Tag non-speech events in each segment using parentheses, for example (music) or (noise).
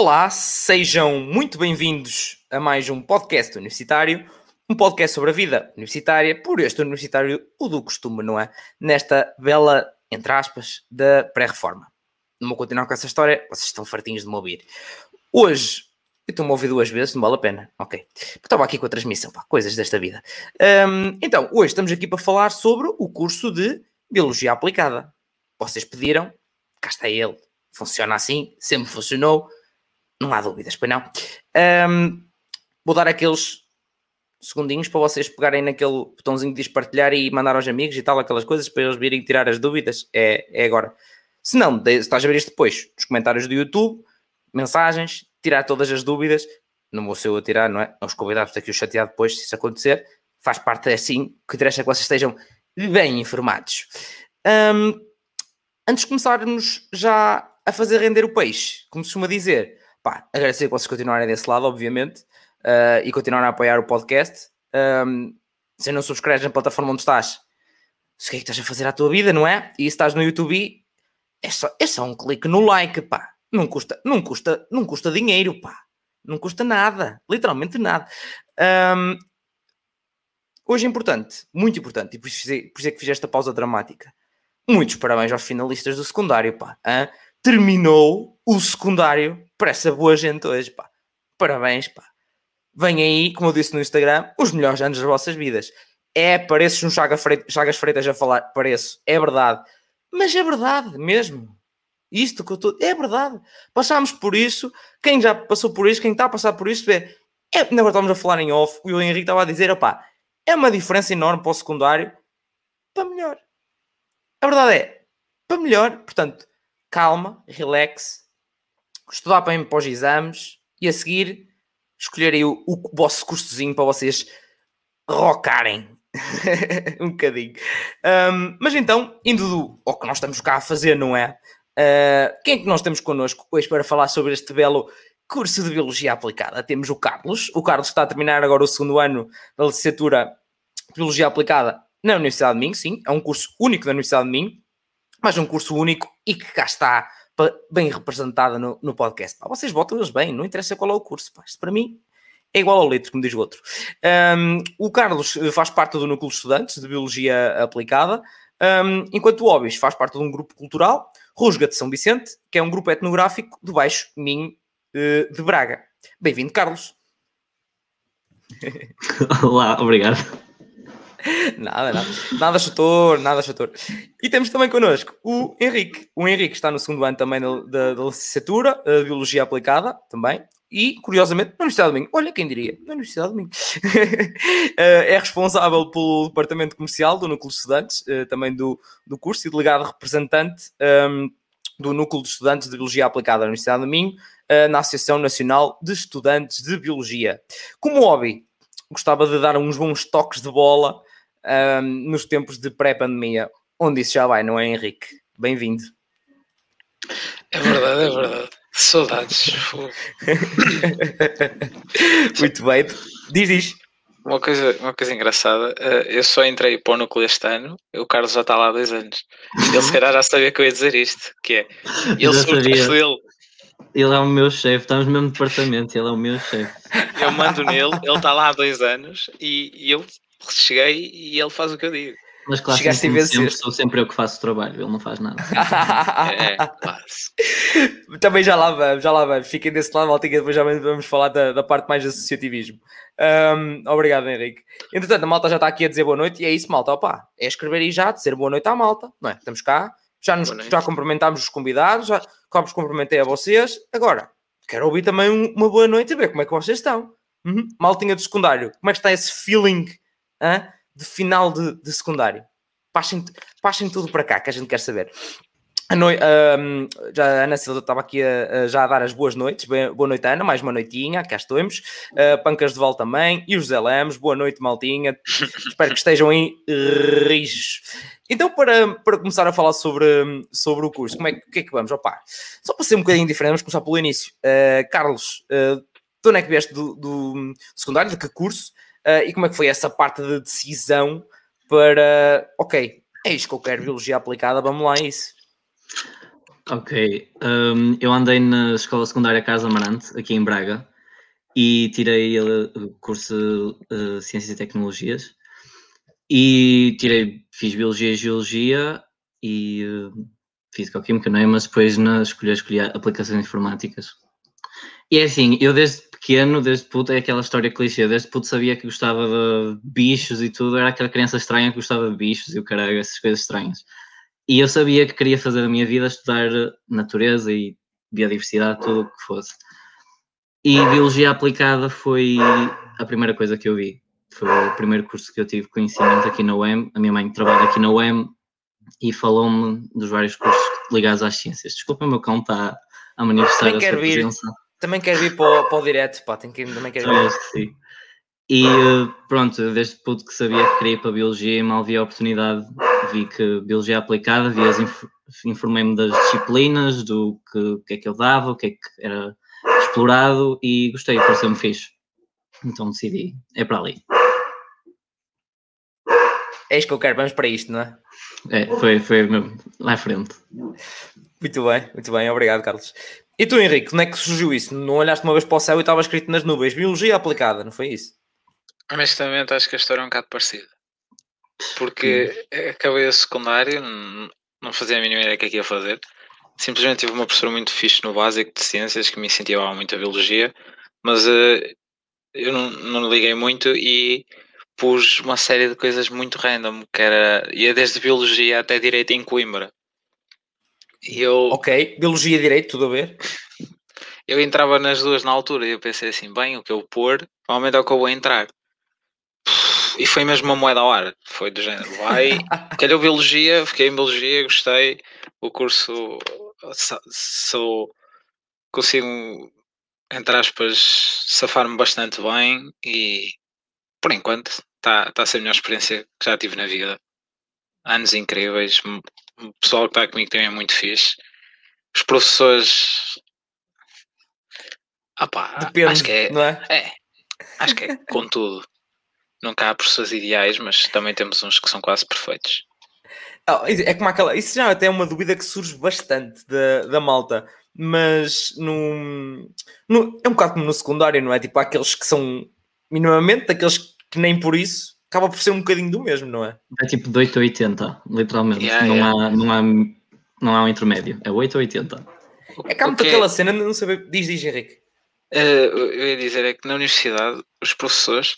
Olá, sejam muito bem-vindos a mais um podcast universitário, um podcast sobre a vida universitária, por este universitário, o do costume, não é? Nesta bela, entre aspas, da pré-reforma. Não vou continuar com essa história, vocês estão fartinhos de me ouvir. Hoje, eu estou-me a ouvir duas vezes, não vale a pena, ok? Estava aqui com a transmissão, pá, coisas desta vida. Um, então, hoje estamos aqui para falar sobre o curso de Biologia Aplicada. Vocês pediram, cá está ele, funciona assim, sempre funcionou, não há dúvidas, pois não. Um, vou dar aqueles segundinhos para vocês pegarem naquele botãozinho de partilhar e mandar aos amigos e tal, aquelas coisas, para eles virem tirar as dúvidas. É, é agora. Se não, estás a ver isto depois, nos comentários do YouTube, mensagens, tirar todas as dúvidas. Não vou ser eu a tirar, não é? Os convidados aqui o chatear depois, se isso acontecer. Faz parte assim, que interessa é que vocês estejam bem informados. Um, antes de começarmos já a fazer render o peixe, como se costuma dizer, pá, agradecer que vocês continuarem desse lado, obviamente, uh, e continuarem a apoiar o podcast. Um, se não subscreves na plataforma onde estás, o que é que estás a fazer à tua vida, não é? E se estás no YouTube, é só, é só um clique no like, pá. Não custa, não custa, não custa dinheiro, pá. Não custa nada, literalmente nada. Um, hoje é importante, muito importante, e por isso, por isso é que fiz esta pausa dramática. Muitos parabéns aos finalistas do secundário, pá. Hein? Terminou o secundário para essa boa gente hoje, pá. Parabéns, pá. Vem aí, como eu disse no Instagram, os melhores anos das vossas vidas. É, pareces um Chagas Freitas a falar, pareço, é verdade. Mas é verdade mesmo. Isto que eu estou. É verdade. Passámos por isso. Quem já passou por isso, quem está a passar por isso, é. é agora estamos a falar em off. E o Henrique estava a dizer: opá, é uma diferença enorme para o secundário para melhor. A verdade é, para melhor. Portanto, calma, relax, estudar bem para os exames e a seguir escolherem o, o vosso cursozinho para vocês rocarem (laughs) um bocadinho. Um, mas então, indo do, ao que nós estamos cá a fazer, não é? Uh, quem é que nós temos connosco hoje para falar sobre este belo curso de Biologia Aplicada? Temos o Carlos. O Carlos está a terminar agora o segundo ano da licenciatura de Biologia Aplicada na Universidade de Minho, sim. É um curso único da Universidade de Minho mas um curso único e que cá está bem representada no, no podcast. Pá, vocês votam-nos bem, não interessa qual é o curso. Pá, isto para mim é igual ao litro, como diz o outro. Um, o Carlos eh, faz parte do núcleo de estudantes de Biologia Aplicada, um, enquanto o Obis faz parte de um grupo cultural, Rusga de São Vicente, que é um grupo etnográfico do Baixo Minho uh, de Braga. Bem-vindo, Carlos. (laughs) Olá, obrigado. (laughs) nada, nada. Nada chutor, nada chutor. E temos também connosco o Henrique. O Henrique está no segundo ano também da, da licenciatura de Biologia Aplicada, também. E, curiosamente, na Universidade de Minho. Olha, quem diria? Na Universidade de Minho. (laughs) Eh, é responsável pelo departamento comercial do Núcleo de Estudantes, eh, também do, do curso, e delegado representante um, ehm, do Núcleo de Estudantes de Biologia Aplicada da Universidade de Minho, eh, na Associação Nacional de Estudantes de Biologia. Como hobby, gostava de dar uns bons toques de bola um, nos tempos de pré-pandemia, onde isso já vai, não é, Henrique? Bem-vindo. É verdade, é verdade. Saudades. (laughs) Muito bem. Diz, diz. Uma coisa, uma coisa engraçada, eh, eu só entrei para o núcleo este ano, o Carlos já está lá há dois anos. Ele se calhar já sabia que eu ia dizer isto, que é, (laughs) ele sobre dele. Ele é o meu chefe, estamos no mesmo departamento, ele é o meu chefe. Eu mando nele, ele está lá há dois anos e, e eu cheguei e ele faz o que eu digo. Mas claro, Chegaste sempre, sempre, sou sempre eu que faço o trabalho, ele não faz nada. (laughs) (laughs) é. Também já lá vamos, já lá vamos. Fiquem desse lado, maltinha, depois já vamos falar da, da parte mais de associativismo. Um, obrigado, Henrique. Entretanto, a malta já está aqui a dizer boa noite e é isso, malta. Opa, é escrever aí já, dizer boa noite à malta, não é? Estamos cá, já, nos, já cumprimentámos os convidados, já vos cumprimentei a vocês. Agora, quero ouvir também uma boa noite e ver como é que vocês estão. Uhum. Maltinha do secundário, como é que está esse feeling hein, de final de, de secundário. Passem, passem tudo para cá, que a gente quer saber. A, um, já a Ana Silva estava aqui a, a, já a dar as boas noites. boa noite, Ana. Mais uma noitinha. Cá estamos. Uh, Pancas de Val também. E o José Lemos. Boa noite, Maltinha. Espero que estejam aí rijos. Então, para, para começar a falar sobre, sobre o curso, como é, que é que vamos? Opa, só para ser um bocadinho diferente, vamos começar pelo início. Uh, Carlos, uh, de onde é que vieste do, do, do secundário? De que curso? Uh, e como é que foi essa parte de decisão para, ok, é isto que eu quero, biologia aplicada, vamos lá, é isso. Ok. Um, eu andei na escola secundária Carlos Amarante, aqui em Braga, e tirei o curso de uh, Ciências e Tecnologias. E tirei, fiz Biologia e Geologia e uh, Física-Química, não é? Mas depois na escolhi, escolhi Aplicações Informáticas. E é assim, eu desde pequeno, desde puto, é aquela história clichê, desde puto sabia que gostava de bichos e tudo, era aquela criança estranha que gostava de bichos e o caralho, essas coisas estranhas. E eu sabia que queria fazer a minha vida estudar natureza e biodiversidade, tudo o que fosse. E biologia aplicada foi a primeira coisa que eu vi. Foi o primeiro curso que eu tive conhecimento aqui na UEM. A minha mãe trabalha aqui na UEM e falou-me dos vários cursos ligados às ciências. Desculpa, o meu cão está a manifestar a sua vir, presença. Também quero vir para o, para o direto, pá, tenho que, também quero vir. Sim. E pronto, desde puto que sabia que queria ir para a Biologia e mal vi a oportunidade, vi que Biologia aplicada, vi as inf informei-me das disciplinas, do que, que é que eu dava, o que é que era explorado e gostei, pareceu-me fixe. Então decidi, é para ali. É isto que eu quero, vamos para isto, não é? É, foi, foi mesmo, lá à frente. Muito bem, muito bem, obrigado, Carlos. E tu, Henrique, como é que surgiu isso? Não olhaste uma vez para o céu e estava escrito nas nuvens Biologia aplicada, não foi isso? Honestamente, acho que a história é um bocado parecida. Porque acabei o secundário, não fazia a mínima ideia do que é que ia fazer. Simplesmente tive uma professora muito fixe no básico de ciências que me incentivava muito a biologia, mas uh, eu não, não liguei muito e pus uma série de coisas muito random, que era, ia desde biologia até direito em Coimbra. Eu, ok, biologia direito, tudo a ver? (laughs) Eu entrava nas duas na altura e eu pensei assim, bem, o que eu pôr, provavelmente é o que eu vou entrar. E foi mesmo uma moeda ao ar, foi do género, vai, (laughs) calhou biologia, fiquei em biologia, gostei, o curso sou consigo entre aspas safar-me bastante bem e por enquanto está tá a ser a melhor experiência que já tive na vida. Anos incríveis, o pessoal que está comigo também é muito fixe. Os professores. Ah pá, Depende, acho que é, não é? é. Acho que é (laughs) com tudo. Nunca há professores ideais, mas também temos uns que são quase perfeitos. Oh, é como aquela. Isso já até é uma dúvida que surge bastante da, da malta, mas no, no, é um bocado como no secundário, não é? Tipo, há aqueles que são minimamente, daqueles que nem por isso acaba por ser um bocadinho do mesmo, não é? É tipo de 8 a 80, literalmente. Yeah, não, yeah. Há, não, há, não há um intermédio. É 8 a 80. É que há muito Ok. aquela cena, não saber. Diz, diz, Henrique. Eh, eu ia dizer é que na universidade os professores,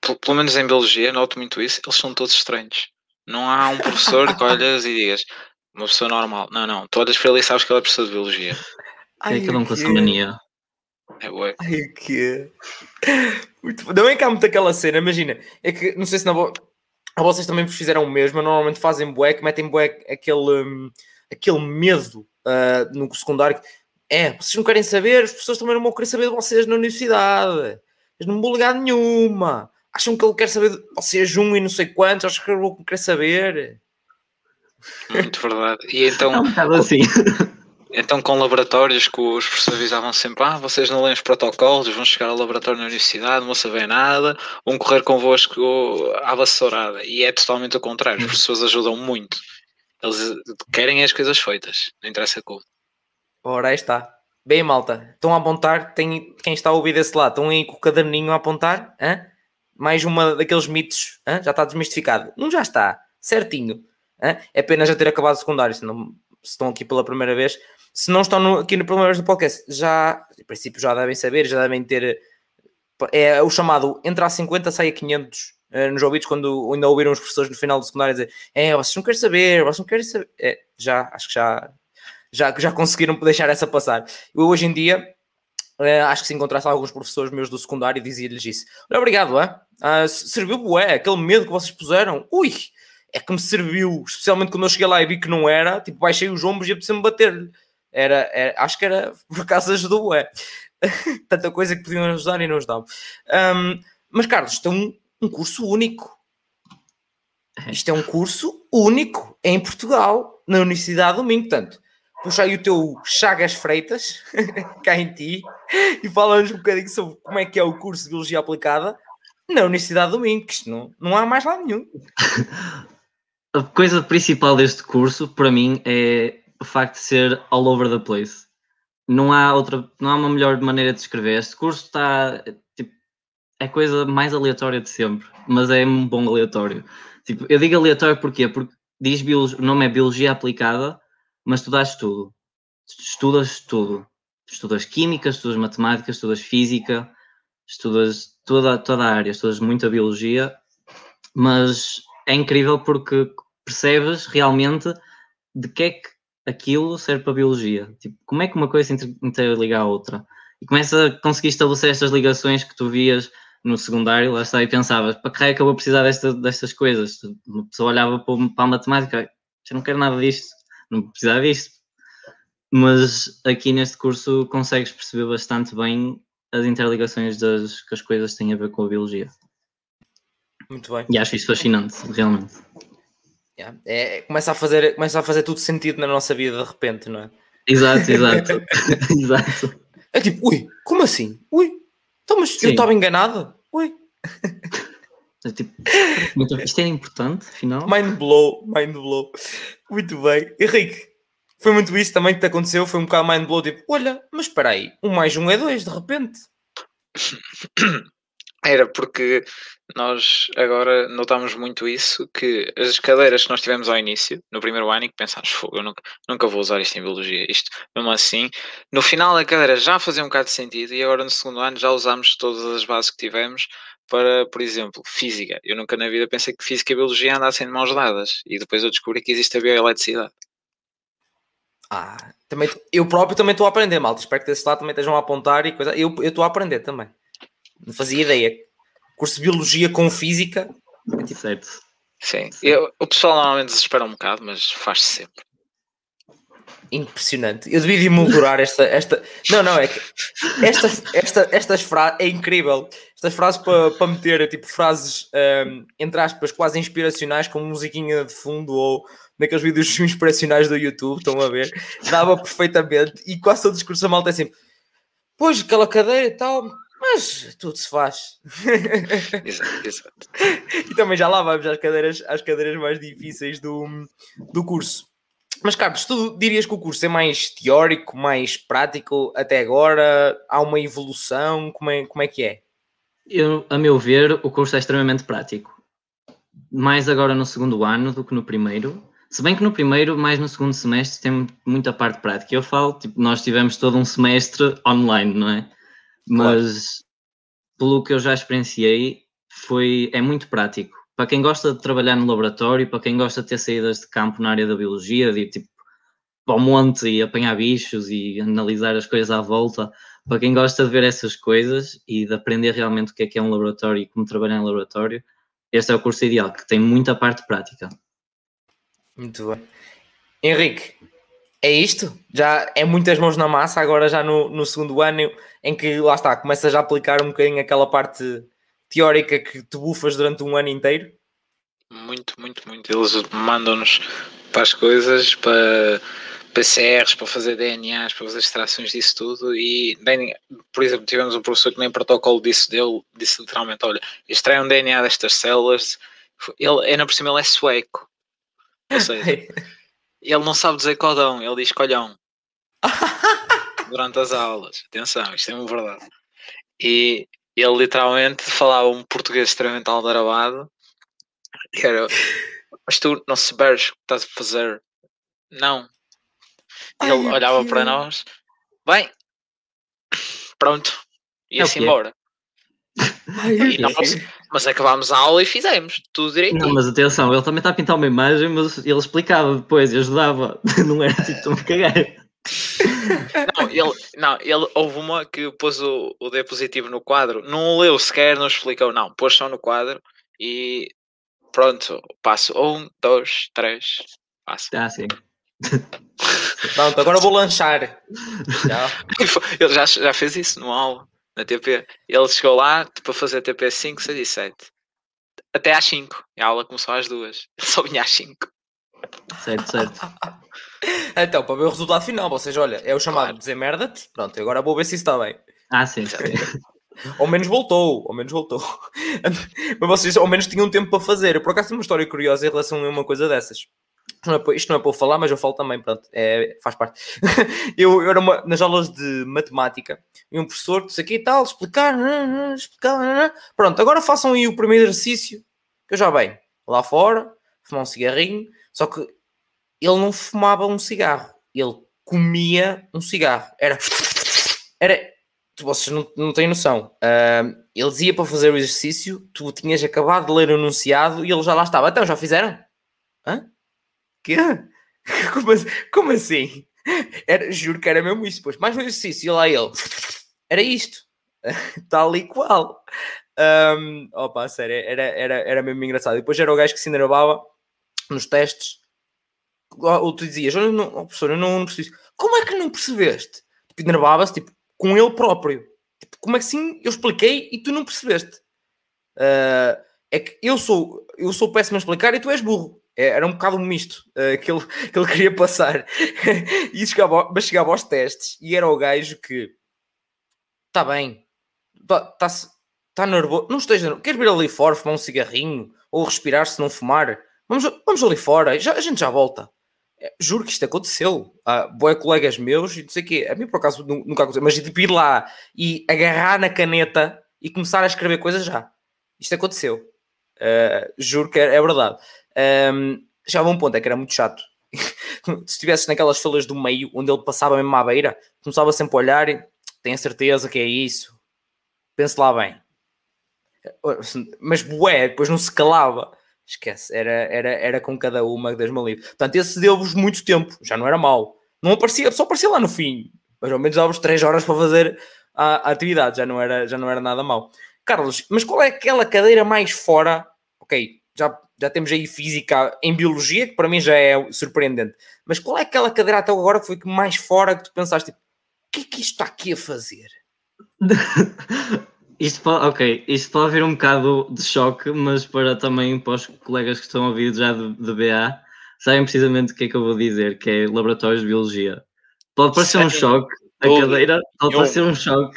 pel- pelo menos em biologia, noto muito isso, eles são todos estranhos. Não há um professor que olhas e digas uma pessoa normal. Não, não. Tu olhas para ele e sabes que ele é professor de biologia. É cada um com a que- sua mania. É bué. Ai, que Muito... Não é que há muito aquela cena, imagina. É que, não sei se na vo... a vocês também vos fizeram o mesmo, mas normalmente fazem bué, que metem bué aquele, hum, aquele medo ah, no secundário. É, vocês não querem saber, as pessoas também não vão querer saber de vocês na universidade. Eles não vão ligar nenhuma. Acham que ele quer saber de vocês um e não sei quantos, acham que ele quer saber. Muito verdade. E É então, um bocado assim. Então com laboratórios que os professores avisavam sempre, ah, vocês não leem os protocolos, vão chegar ao laboratório na universidade, não vão saber nada, vão correr convosco à vassourada. E é totalmente o contrário. Os professores ajudam muito. Eles querem as coisas feitas. Não interessa como. Ora, aí está. Bem, malta, estão a apontar, tem, quem está a ouvir desse lado, estão aí com o caderninho a apontar, hã? mais uma daqueles mitos, hã? já está desmistificado. Um já está, certinho. hã? É apenas já ter acabado o secundário, se, não, se estão aqui pela primeira vez. Se não estão no- aqui no vez do podcast, já, em princípio, já devem saber, já devem ter. É o chamado entra a 50, sai a 500 eh, nos ouvidos, quando ainda ouviram os professores no final do secundário dizer: É, vocês não querem saber, vocês não querem saber. É, já, acho que já, já, já conseguiram deixar essa passar. Eu hoje em dia, eh, acho que se encontrasse alguns professores meus do secundário, dizia-lhes isso. Obrigado, é? S- serviu bué, aquele medo que vocês puseram. Ui, é que me serviu, especialmente quando eu cheguei lá e vi que não era, tipo, baixei os ombros e apeteceu-me bater-lhe. Era, era- acho que era, por acaso ajudou, bué. (laughs) Tanta coisa que podiam ajudar e não ajudavam. Ahm, mas, Carlos, isto é um, um curso único. Isto é um curso único em Portugal, na Universidade do Minho. Portanto, puxa aí o teu Chagas Freitas, (laughs) cá em ti, e fala-nos um bocadinho sobre como é que é o curso de Biologia Aplicada na Universidade do Minho, que isto não, não há mais lá nenhum. (laughs) A coisa principal deste curso, para mim, é o facto de ser all over the place. Não há outra, não há uma melhor maneira de descrever. Este curso está tipo, é a coisa mais aleatória de sempre, mas é um bom aleatório. Tipo, eu digo aleatório porquê? Porque diz biologia, o nome é biologia aplicada, mas tu dás tudo. Estudas tudo. Estudas química, estudas matemática, estudas física, estudas toda, toda a área, estudas muita biologia, mas é incrível porque percebes realmente de que é que aquilo serve para a biologia. Tipo, como é que uma coisa interliga à outra? E começa a conseguir estabelecer estas ligações que tu vias no secundário, lá está, e pensavas, para que é que eu vou precisar desta, destas coisas? Uma pessoa olhava para, para a matemática, eu não quero nada disto, não precisava disto. Mas aqui neste curso consegues perceber bastante bem as interligações das que as coisas têm a ver com a biologia. Muito bem. E acho isso fascinante, realmente. Yeah. É, começa, a fazer, começa a fazer tudo sentido na nossa vida de repente, não é? Exato, exato. (laughs) (laughs) exato. É tipo, ui, como assim? Ui, então, mas Sim. eu estava enganado? Ui. É tipo, isto é importante, afinal. Mind blow, mind blow. Muito bem. Henrique, foi muito isso também que te aconteceu? Foi um bocado mind blow, tipo, olha, mas espera aí, um mais um é dois, de repente. (coughs) Era porque nós agora notamos muito isso, que as cadeiras que nós tivemos ao início, no primeiro ano, e que pensámos, eu nunca, nunca vou usar isto em biologia, isto mesmo assim, no final a cadeira já fazia um bocado de sentido e agora no segundo ano já usámos todas as bases que tivemos para, por exemplo, física. Eu nunca na vida pensei que física e biologia andassem de mãos dadas e depois eu descobri que existe a bioeletricidade. Ah, também, eu próprio também estou a aprender, malta. Espero que desse lado também estejam a apontar e coisa. Eu estou a aprender também. Não fazia ideia. Curso de Biologia com Física. É tipo... Certo. Sim. Eu, o pessoal normalmente desespera um bocado, mas faz-se sempre. Impressionante. Eu devia de emoldurar esta, esta. Não, não, é que esta, esta, estas frases é incrível. Estas frases para, para meter tipo frases um, entre aspas quase inspiracionais com musiquinha de fundo ou naqueles vídeos (laughs) inspiracionais do YouTube, estão a ver? Dava perfeitamente e quase todo o discurso da malta é assim. Pois, aquela cadeira e tal, mas tudo se faz. (laughs) exato, exato. E também já lá vamos às cadeiras, às cadeiras mais difíceis do, do curso. Mas Carlos, tu dirias que o curso é mais teórico, mais prático até agora? Há uma evolução? Como é, como é que é? Eu, a meu ver, o curso é extremamente prático. Mais agora no segundo ano do que no primeiro. Se bem que no primeiro, mais no segundo semestre, tem muita parte prática. Eu falo, tipo, nós tivemos todo um semestre online, não é? Mas pelo que eu já experienciei, foi, é muito prático. Para quem gosta de trabalhar no laboratório, para quem gosta de ter saídas de campo na área da biologia, de ir tipo para o monte e apanhar bichos e analisar as coisas à volta, para quem gosta de ver essas coisas e de aprender realmente o que é que é um laboratório e como trabalhar em laboratório, este é o curso ideal, que tem muita parte prática. Muito bem. Henrique, é isto? Já é muitas mãos na massa, agora já no, no segundo ano, em que lá está, começas a aplicar um bocadinho aquela parte teórica que te bufas durante um ano inteiro? Muito, muito, muito. Eles mandam-nos para as coisas, para PCRs, para fazer DNAs, para fazer extrações disso tudo. E, por exemplo, tivemos um professor que nem protocolo disse dele, disse literalmente: Olha, extrai um DNA destas células. Ele, ainda por cima, ele é sueco. Ou seja. (laughs) Ele não sabe dizer codão, ele diz colhão. (laughs) Durante as aulas. Atenção, isto é uma verdade. E ele literalmente falava um português extremamente aldarabado. Que era, mas tu não souberes o que estás a fazer. Não. Ai, ele olhava para nós. Bem, pronto. Ia-se é embora. Ai, e nós, mas acabámos a aula e fizemos tudo direito. Não, mas atenção, ele também está a pintar uma imagem, mas ele explicava depois e ajudava. (laughs) Não era tipo tão cagar. Não, ele, não, ele houve uma que pôs o, o D positivo no quadro, não leu sequer, não explicou, não, pôs só no quadro e pronto, passo um, dois, três, passo. Ah, sim. Pronto, agora vou lanchar. (laughs) Ele já, já fez isso numa aula na TP. Ele chegou lá para tipo, fazer TP 5, 6 e 7. Até às 5. A aula começou às 2. (laughs) Ele só vinha às 5. Certo, certo. (laughs) então, para ver o resultado final, vocês, olha, é o chamado claro. dizer merda-te. Pronto, agora vou ver se isso está bem. Ah, sim. sim. (laughs) ao menos voltou, ao menos voltou. Mas vocês ao menos tinham tempo para fazer. Eu por acaso tenho uma história curiosa em relação a uma coisa dessas. Isto não, é isto não é para eu falar, mas eu falo também, pronto, é, faz parte. (laughs) eu, eu era uma, nas aulas de matemática e um professor, disse aqui e tal, explicar, explicar, pronto, agora façam aí o primeiro exercício, que eu já venho lá fora, fumar um cigarrinho, só que ele não fumava um cigarro, ele comia um cigarro, era, era, vocês não, não têm noção. Uh, ele dizia para fazer o exercício, tu tinhas acabado de ler o enunciado e ele já lá estava. Então, já fizeram? Hã? Quê? (laughs) Como, assim? como assim? Era, juro que era mesmo isso. Pois, mais um exercício. E lá ele. Era isto. (laughs) Tal e qual. Um, opa, sério, era, era, era mesmo engraçado. E depois era o gajo que se enervava nos testes. Ou tu dizias, oh, não, oh, professor, eu não, não percebi. Como é que não percebeste? Tipo, enervava-se, tipo, com ele próprio. Tipo, como é que sim? Eu expliquei e tu não percebeste. Uh, é que eu sou, eu sou péssimo a explicar e tu és burro. É, era um bocado misto uh, que, ele, que ele queria passar. (laughs) e chegava, mas chegava aos testes e era o gajo que está bem, está tá, tá nervoso, não esteja nervoso. Queres vir ali fora fumar um cigarrinho ou respirar se não fumar? Vamos, vamos ali fora, já, a gente já volta. É, juro que isto aconteceu. Ah, boé colegas meus e não sei o quê. A mim, por acaso, nunca aconteceu. Mas tipo, ir lá e agarrar na caneta e começar a escrever coisas já. Isto aconteceu. Uh, juro que é, é verdade. Um, já um ponto, é que era muito chato. (laughs) Se estivesse naquelas filas do meio, onde ele passava mesmo à beira, começava sempre a olhar e tenho certeza que é isso. Pense lá bem. Mas bué, depois não se calava. Esquece, era, era, era com cada uma das meu livro. Portanto, esse deu-vos muito tempo, já não era mau. Não aparecia, só aparecia lá no fim. Mas ao menos dava-vos 3 horas para fazer a, a, atividade, já não, era, já não era nada mau. Carlos, mas qual é aquela cadeira mais fora? Ok, já, já temos aí física em biologia, que para mim já é surpreendente. Mas qual é aquela cadeira até agora que foi mais fora que tu pensaste, tipo, o que é que isto está aqui a fazer? (laughs) Isto pode, ok, isto pode vir um bocado de choque, mas para também para os colegas que estão a ouvir já de, de BA, sabem precisamente o que é que eu vou dizer, que é laboratórios de biologia. Pode parecer um choque, a cadeira pode parecer um choque,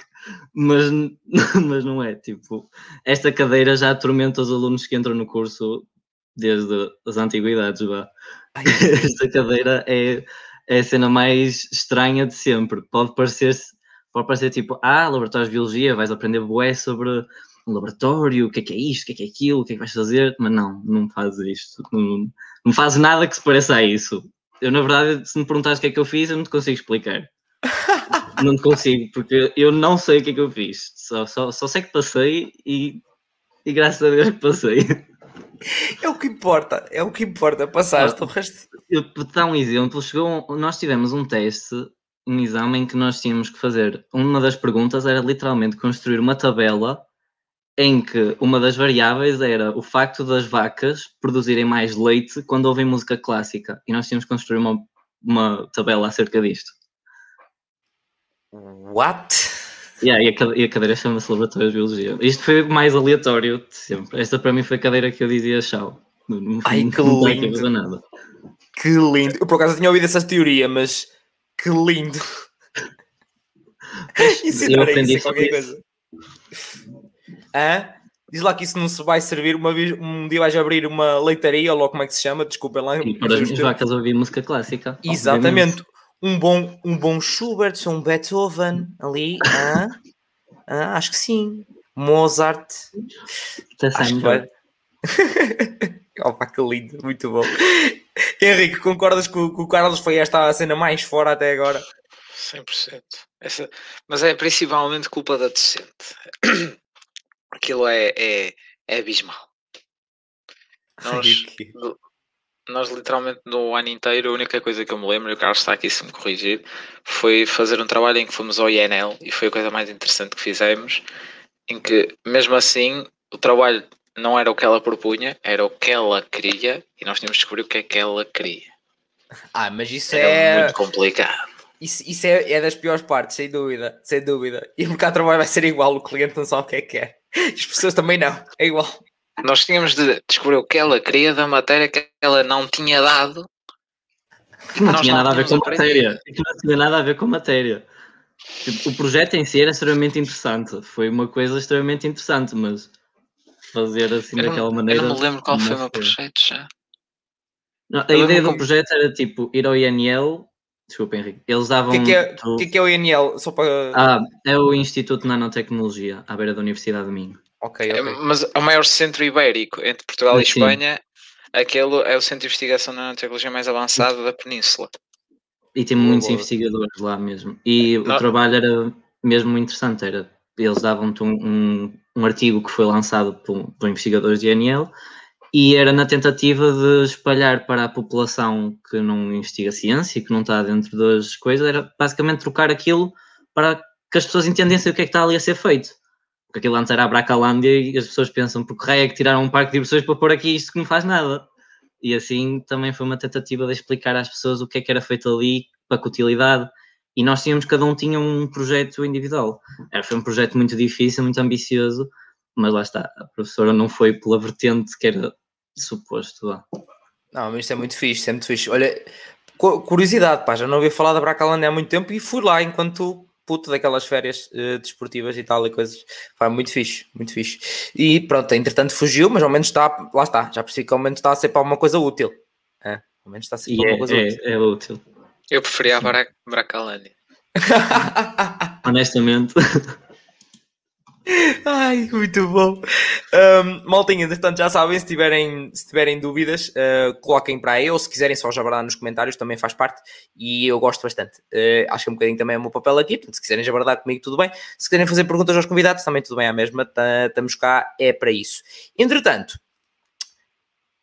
mas, (laughs) mas não é. Tipo, esta cadeira já atormenta os alunos que entram no curso desde as antiguidades. Vá. (laughs) Esta cadeira é, é a cena mais estranha de sempre. Pode parecer-se pode parecer tipo, ah, laboratórios de biologia, vais aprender bué sobre um laboratório, o que é que é isto, o que é que é aquilo, o que é que vais fazer, mas não, não faz isto, não, não faz nada que se pareça a isso. Eu, na verdade, se me perguntares o que é que eu fiz, eu não te consigo explicar. (laughs) não te consigo, porque eu não sei o que é que eu fiz. Só, só, só sei que passei e, e graças a Deus que passei. É o que importa, é o que importa, passaste o resto. Eu, para dar um exemplo, chegou, nós tivemos um teste um exame em que nós tínhamos que fazer. Uma das perguntas era literalmente construir uma tabela em que uma das variáveis era o facto das vacas produzirem mais leite quando ouvem música clássica. E nós tínhamos que construir uma, uma tabela acerca disto. What? Yeah, e, a, e a cadeira chama-se Laboratório de Biologia. Isto foi o mais aleatório de sempre. Esta para mim foi a cadeira que eu dizia tchau. Ai, que lindo. Nada. Que lindo. Eu por acaso tinha ouvido essa teoria, mas que lindo! (laughs) eu aprendi isso, qualquer coisa. Hã? Diz lá que isso não se vai servir uma vez, um dia vais abrir uma leitaria, ou logo como é que se chama, desculpem lá. E para as minhas vacas ouvir música clássica. Exatamente. Um bom, um bom Schubert, um Beethoven ali. Ah, ah, acho que sim. Mozart. Acho que vai. (laughs) Opa, que lindo, muito bom. Henrique, concordas que o, que o, Carlos foi esta a cena mais fora até agora? 100%. Essa, mas é principalmente culpa da decente. (clears throat) Aquilo é, é, é abismal. Nós, nós, literalmente, no ano inteiro, a única coisa que eu me lembro, e o Carlos está aqui se me corrigir, foi fazer um trabalho em que fomos ao INL e foi a coisa mais interessante que fizemos. Em que, mesmo assim, o trabalho não era o que ela propunha, era o que ela queria e nós tínhamos de descobrir o que é que ela queria. Ah, mas isso era é. muito complicado. Isso, isso é, é, das piores partes, sem dúvida, sem dúvida. E o mercado de trabalho vai ser igual, o cliente não sabe o que é que é. As pessoas também não, é igual. Nós tínhamos de descobrir o que ela queria da matéria que ela não tinha dado. Que não tinha nada a ver com a matéria. Que não tinha nada a ver com a matéria. Tipo, o projeto em si era extremamente interessante. Foi uma coisa extremamente interessante, mas fazer assim eu daquela não, maneira. Eu não me lembro qual foi o meu projeto já. Não, a Eu ideia do projeto era tipo ir ao INL. Desculpa, Henrique. Eles O davam. que é que é, tu- o que é, que é o INL? Só para. Ah, é o Instituto de Nanotecnologia, à beira da Universidade de Minho. Ok, É, ok. Mas o maior centro ibérico entre Portugal e Sim. Espanha, aquele é o centro de investigação na nanotecnologia mais avançado da Península. E tem muitos boa. investigadores lá mesmo. E Não. o trabalho era mesmo muito interessante. Era, eles davam-te um, um, um artigo que foi lançado por, por investigadores de INL e era na tentativa de espalhar para a população que não investiga ciência e que não está dentro das coisas, era basicamente trocar aquilo para que as pessoas entendessem o que é que está ali a ser feito. Porque aquilo antes era a Bracalândia e as pessoas pensam, porque raio é que tiraram um parque de diversões para pôr aqui isto que não faz nada. E assim também foi uma tentativa de explicar às pessoas o que é que era feito ali, para que utilidade. E nós tínhamos, cada um tinha um projeto individual. Era, foi um projeto muito difícil, muito ambicioso, mas lá está, a professora não foi pela vertente que era suposto. vá. Não, mas isto é muito fixe, é muito fixe. Olha, cu- curiosidade, pá, já não ouvi falar da Bracalândia há muito tempo e fui lá enquanto puto daquelas férias eh, desportivas e tal e coisas. Foi muito fixe, muito fixe. E pronto, entretanto fugiu, mas ao menos está, lá está, já percebi que ao menos está a ser para alguma coisa útil. É, ao menos está a ser E para é, alguma coisa útil. é, é útil. Eu preferia a Bra- Bracalândia. (laughs) Honestamente, (laughs) (laughs) Ai, muito bom. Um, maltinha, entretanto, já sabem, se tiverem, se tiverem dúvidas, uh, coloquem para aí, ou se quiserem só jabardar nos comentários, também faz parte, e eu gosto bastante. Uh, acho que é um bocadinho também é o meu papel aqui, portanto, se quiserem jabardar comigo, tudo bem. Se quiserem fazer perguntas aos convidados, também tudo bem à mesma, tá- estamos cá, é para isso. Entretanto,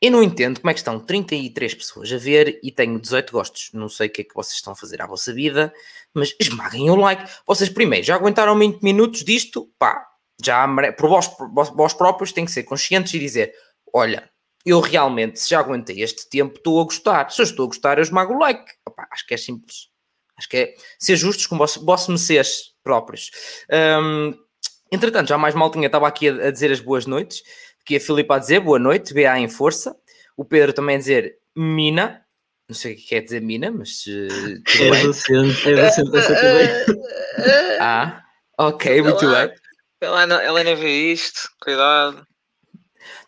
eu não entendo como é que estão 33 pessoas a ver e tenho 18 gostos. Não sei o que é que vocês estão a fazer à vossa vida, mas esmaguem o like. Vocês primeiro já aguentaram 20 minutos disto, pá, já por vós, por vós- vós próprios têm que ser conscientes e dizer: olha, eu realmente, se já aguentei este tempo, estou a gostar. Se eu estou a gostar, eu esmago o like. Opá, acho que é simples. Acho que é ser justos com vossos vossos mercês próprios. Hum, entretanto, já mais maltinha estava aqui a, a dizer as boas noites. Aqui a Filipe a dizer boa noite, BA em força. O Pedro também a dizer Mina. Não sei o que quer dizer Mina, mas tudo é docente, é docente (laughs) também. Ah, ok, muito bem. Ela, não- ela ainda vê isto, cuidado.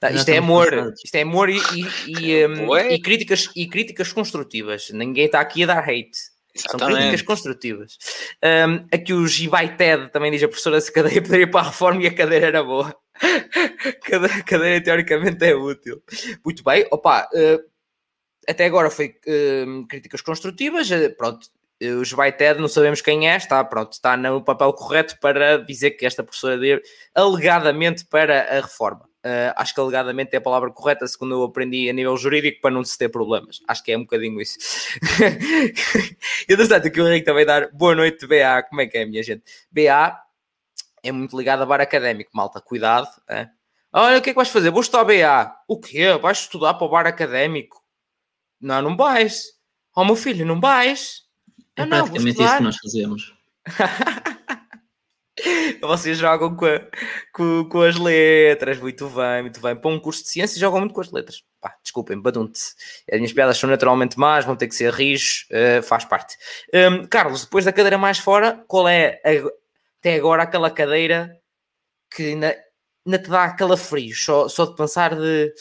Tá, Já isto é amor, isto é amor e, e, e, um, Ué? e críticas, e críticas construtivas. Ninguém está aqui a dar hate. São críticas Exatamente. construtivas. Um, aqui o Gibai Ted também diz a professora se a cadeira poderia ir para a reforma e a cadeira era boa. (laughs) Cade- cadeira teoricamente é útil. Muito bem, opa, eh, até agora foi eh, críticas construtivas. eh, pronto, o Gibai Ted não sabemos quem é, está, pronto, está no papel correto para dizer que esta professora deu alegadamente para a reforma. Eh, acho que alegadamente é a palavra correta, segundo eu aprendi a nível jurídico, para não se ter problemas. Acho que é um bocadinho isso. (laughs) Entretanto, aqui o Henrique também dar boa noite, BA. Como é que é, minha gente? BA é muito ligado a bar académico, malta. Cuidado. é. Olha, o que é que vais fazer? Vou estudar BA. O quê? Vais estudar para o bar académico? Não, não vais. Oh, meu filho, não vais. É Ah, praticamente isso que nós fazemos. (laughs) Vocês jogam com, a- com, com as letras, muito bem, muito bem. Para um curso de ciências jogam muito com as letras. Pá, desculpem, badunte. As minhas piadas são naturalmente más, vão ter que ser rijos, eh, faz parte. Hum, Carlos, depois da cadeira mais fora, qual é a- até agora aquela cadeira que ainda, ainda te dá aquela frio, só, só de pensar de,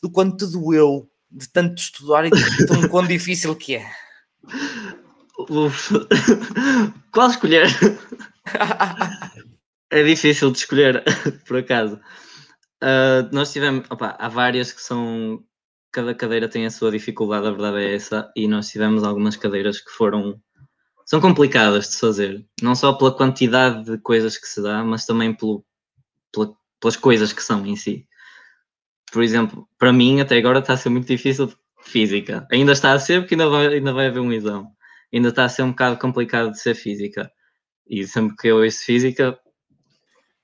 do quanto te doeu, de tanto estudar e de tão quão difícil que é. (laughs) (laughs) Qual escolher? (laughs) É difícil de escolher, (laughs) por acaso. Ah, nós tivemos, opa, há várias que são. Cada cadeira tem a sua dificuldade, a verdade é essa, e nós tivemos algumas cadeiras que foram. São complicadas de fazer, não só pela quantidade de coisas que se dá, mas também pelo, pela- pelas coisas que são em si. Por exemplo, para mim, até agora está a ser muito difícil física. Ainda está a ser, porque ainda vai, ainda vai haver um exame. Ainda está a ser um bocado complicado de ser física. E sempre que eu ouço física,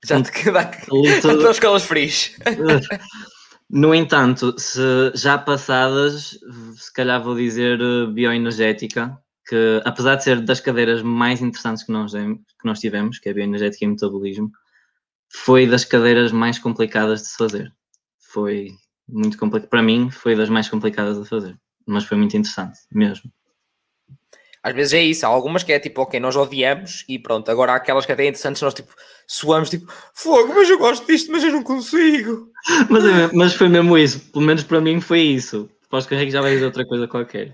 Já te queda (laughs) tudo- Estão escolas frias. (laughs) No entanto, se já passadas, se calhar vou dizer eh, bioenergética, que apesar de ser das cadeiras mais interessantes que nós, que nós tivemos, que é bioenergética e metabolismo, foi das cadeiras mais complicadas de se fazer. Foi muito complicado. Para mim, foi das mais complicadas de fazer. Mas foi muito interessante, mesmo. Às vezes é isso, há algumas que é tipo, ok, nós odiamos e pronto, agora há aquelas que até é interessantes, nós tipo, suamos tipo, fogo, mas eu gosto disto, mas eu não consigo. (laughs) Mas, é- mas foi mesmo isso. Pelo menos para mim foi isso. Aposto que o Henrique já vai dizer outra coisa qualquer.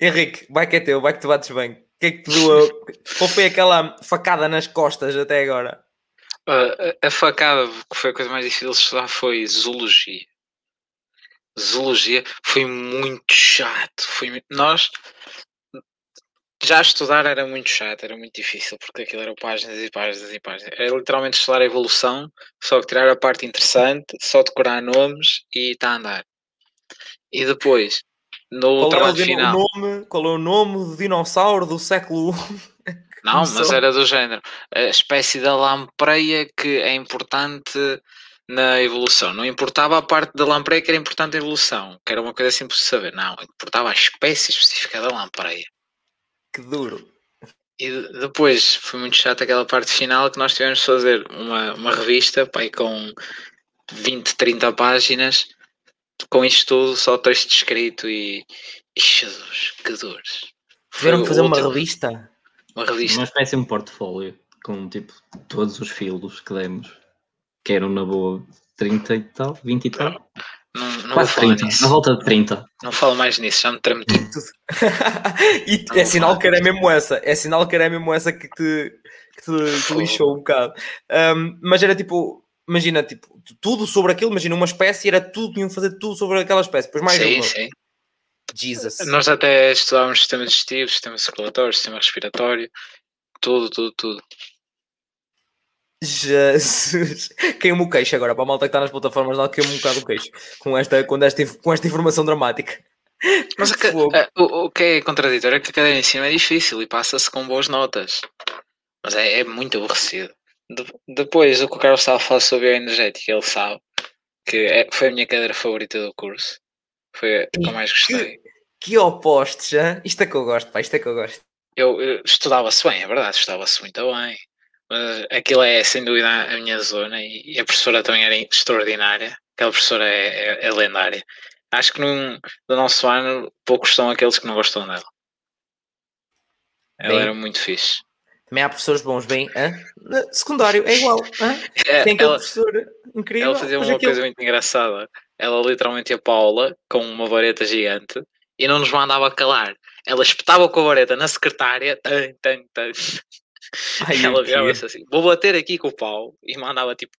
Henrique, vai que é teu, vai que tu bates bem. O que é que te doeu? Qual foi aquela facada nas costas até agora? Uh, a, a facada que foi a coisa mais difícil de estudar foi zoologia. Zoologia foi muito chato. Foi, muito- nós já estudar era muito chato, era muito difícil, porque aquilo eram páginas e páginas e páginas. Era literalmente estudar a evolução, só que tirar a parte interessante, só decorar nomes e está a andar. E depois, no Qual é o, trabalho final. o nome, qual é o nome do dinossauro do século (laughs) Não, mas era do género. A espécie da lampreia que é importante na evolução. Não importava a parte da lampreia que era importante na evolução, que era uma coisa simples de saber. Não, importava a espécie específica da lampreia. Que duro. E de- depois foi muito chato aquela parte final que nós tivemos de fazer uma, uma revista pai, com 20, 30 páginas, com isto tudo, só texto escrito e. e Jesus, que dores. Tiveram fazer uma revista. Uma revista. Uma espécie de um portfólio com tipo todos os filos que demos, que eram na boa 30 e tal, 20 e tal. Não, não Quase falar 30, nisso. na volta de 30. Não falo mais nisso, já me tremo tudo. (laughs) e Não é sinal que era mesmo essa. É sinal que era mesmo essa que te, que te, te lixou um bocado. Um, mas era tipo, imagina, tipo, tudo sobre aquilo, imagina uma espécie, era tudo, tinham que fazer tudo sobre aquela espécie. Depois mais sim, uma. sim. Jesus. Nós até estudávamos sistema digestivo, sistema circulatório, sistema respiratório, tudo, tudo, tudo. Jesus. Caiu-me o queixo agora, para a malta que está nas plataformas, não, caiu-me um bocado o queixo com esta, com esta, com esta informação dramática. Mas a a- o, o que é contraditório é que a cadeira em cima é difícil e passa-se com boas notas. Mas é, é muito aborrecido. De- depois, o que o Carlos estava a falar sobre a energética, ele sabe que é- foi a minha cadeira favorita do curso. Foi a que eu mais gostei. Que opostos, hein? isto é que eu gosto, pá, isto é que eu gosto. Eu, eu estudava-se bem, é verdade, estudava-se muito bem. Mas aquilo é sem dúvida a minha zona e, a professora também era extraordinária. Aquela professora é, é- é lendária. Acho que num, do nosso ano poucos são aqueles que não gostam dela. Ela Bem, era muito fixe. Também há professores bons, bem, hã? Secundário é igual, hã? (laughs) É, tem aquele ela, professor incrível. ela fazia uma aquele- coisa muito engraçada. Ela literalmente ia para a aula com uma vareta gigante e não nos mandava calar. Ela espetava com a vareta na secretária. Tan, tan, tan. Ai, ela virava-se assim, vou bater aqui com o pau e mandava tipo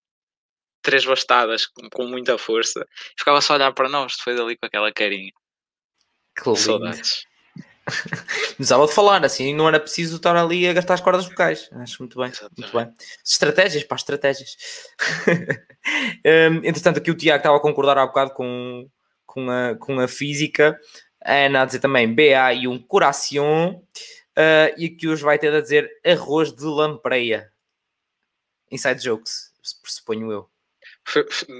três bastadas com, com muita força e ficava só a olhar para nós depois ali com aquela carinha. Que lindo. Saudades. (laughs) Precisava de falar, assim não era preciso estar ali a gastar as cordas vocais. Acho muito bem, muito bem. Estratégias, pá, estratégias. (laughs) Hum, entretanto, aqui o Tiago estava a concordar há bocado com, com, a, com a física. A Ana a dizer também BA e um coração. Uh, e aqui hoje vai ter a dizer arroz de lampreia. Inside jokes, pressuponho eu.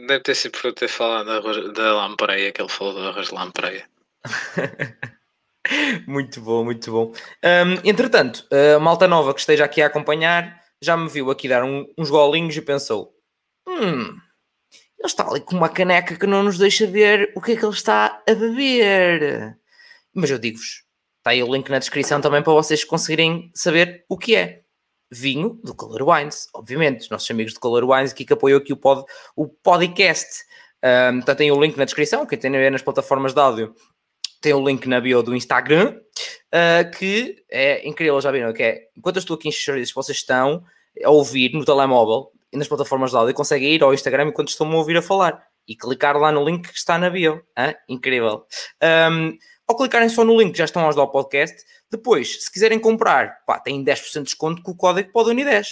Deve ter sido por eu ter falado da, arroz- da lampreia que ele falou do arroz de lampreia. (laughs) Muito bom, muito bom. Hum, entretanto, a malta nova que esteja aqui a acompanhar já me viu aqui dar um- uns golinhos e pensou: hum, ele está ali com uma caneca que não nos deixa ver o que é que ele está a beber. Mas eu digo-vos: está aí o link na descrição também para vocês conseguirem saber o que é. Vinho do Color Wines, obviamente, os nossos amigos do Color Wines aqui que apoiam aqui o, pod, o podcast. Hum, então tem o link na descrição, quem tem a ver nas plataformas de áudio tem o link na bio do Instagram, uh, que é incrível, já viram, que é, enquanto eu estou aqui em chouriços, vocês estão a ouvir no telemóvel e nas plataformas de áudio, conseguem ir ao Instagram enquanto estão a ouvir a falar e clicar lá no link que está na bio. Hã? Incrível. Um, ao clicarem só no link, já estão a ajudar o podcast. Depois, se quiserem comprar, pá, têm 10% de desconto com o código PODUNI10.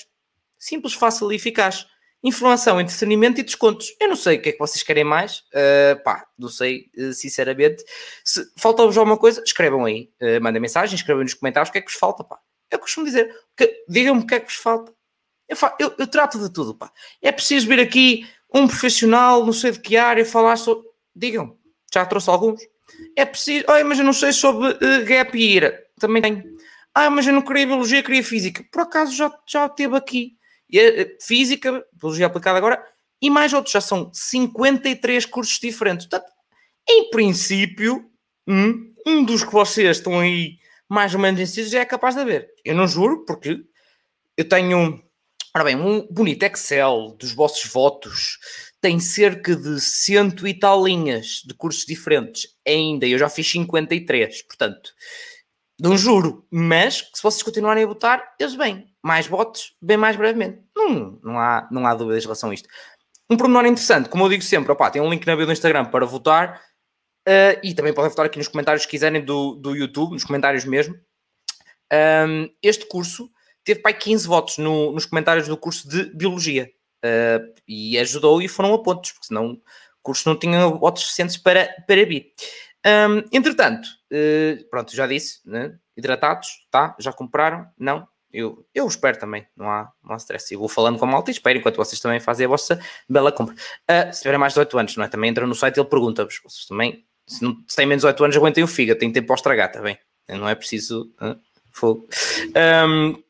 Simples, fácil e eficaz. Informação, entretenimento e descontos. Eu não sei o que é que vocês querem mais. Uh, pá, não sei, uh, sinceramente. Se falta-vos alguma coisa, escrevam aí. Uh, mandem mensagem, escrevam nos comentários o que é que vos falta, pá. Eu costumo dizer, digam-me o que é que vos falta. Eu, fa- eu- eu trato de tudo, pá. É preciso vir aqui um profissional, não sei de que área, falar sobre... Digam, já trouxe alguns. É preciso... Ai, mas eu não sei sobre uh, gap year. Também tenho. Ah, mas eu não queria biologia, queria física. Por acaso já, já teve aqui. E, eh, física, biologia aplicada agora, e mais outros. Já são 53 cursos diferentes. Portanto, em princípio, um, um dos que vocês estão aí mais ou menos indecisos já é capaz de haver. Eu não juro, porque eu tenho, ora bem, um bonito Excel dos vossos votos, tem cerca de cento e tal linhas de cursos diferentes ainda. Eu já fiz 53, portanto, não juro. Mas se vocês continuarem a votar, eles bem. Mais votos, bem mais brevemente. Não, não, há, não há dúvidas em relação a isto. Um pormenor interessante, como eu digo sempre, opá, tem um link na bio do Instagram para votar uh, e também podem votar aqui nos comentários se quiserem do, do YouTube, nos comentários mesmo. Um, este curso teve pai 15 votos no, nos comentários do curso de Biologia uh, e ajudou e foram a pontos, porque senão o curso não tinha votos suficientes para, para vir. Um, entretanto, uh, pronto, já disse, né? hidratados, tá? Já compraram? Não? Eu, eu espero também, não há, não há stress. Eu vou falando com a malta e espero enquanto vocês também fazem a vossa bela compra. Uh, se tiverem mais de 18 anos, não é? Também entra no site e ele pergunta-vos, vocês também, se, não, se têm menos de 18 anos, aguentem o fígado, tem tempo para estragar, está bem? Não é preciso. Uh, fogo. Um,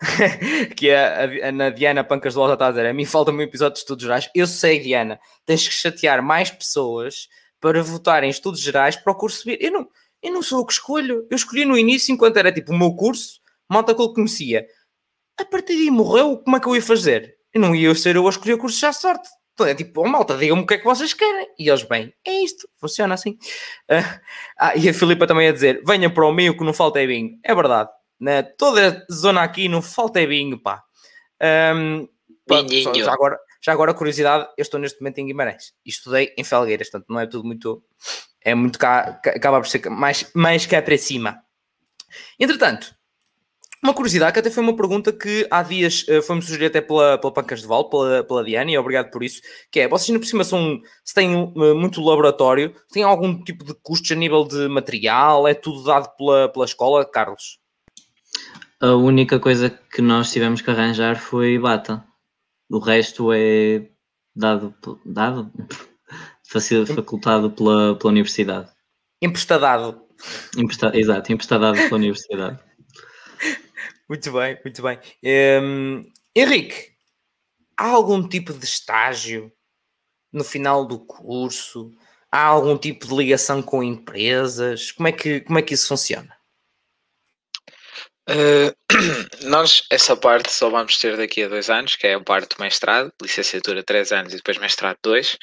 (laughs) que a, a, a, Diana Pancas de Volta está a dizer: a mim falta um episódio de estudos gerais. Eu sei, Diana, tens que chatear mais pessoas para votar em estudos gerais para o curso subir. Eu não, eu não sou o que escolho. Eu escolhi no início, enquanto era tipo o meu curso, malta que eu conhecia. A partir daí morreu, como é que eu ia fazer? Eu não ia ser eu a escolher o curso já sorte. Então é tipo, oh, malta, digam-me o que é que vocês querem. E eles, bem, é isto, funciona assim. (laughs) Ah, e a Filipa também a dizer: venha para o meio que não falta é vinho. É verdade na toda a zona aqui não falta é vinho, pá. Um, só, já, agora, já agora, curiosidade, eu estou neste momento em Guimarães e estudei em Felgueiras, portanto não é tudo muito, é muito cá, acaba por ser mais, mais cá para cima. Entretanto, uma curiosidade que até foi uma pergunta que há dias uh, foi-me sugerir até pela, pela Pancas de Val, pela, pela Diana, e obrigado por isso, que é, vocês ainda por cima são, se têm uh, muito laboratório, têm algum tipo de custos a nível de material, é tudo dado pela, pela escola, Carlos? A única coisa que nós tivemos que arranjar foi bata. O resto é dado, dado? (laughs) facultado pela, pela universidade. Emprestadado. Empresta, exato, emprestadado pela universidade. (laughs) Muito bem, muito bem. Um, Henrique, há algum tipo de estágio no final do curso? Há algum tipo de ligação com empresas? Como é que, como é que isso funciona? Uh, (clears throat) nós, essa parte só vamos ter daqui a dois anos, que é a parte do mestrado, licenciatura três anos e depois mestrado dois.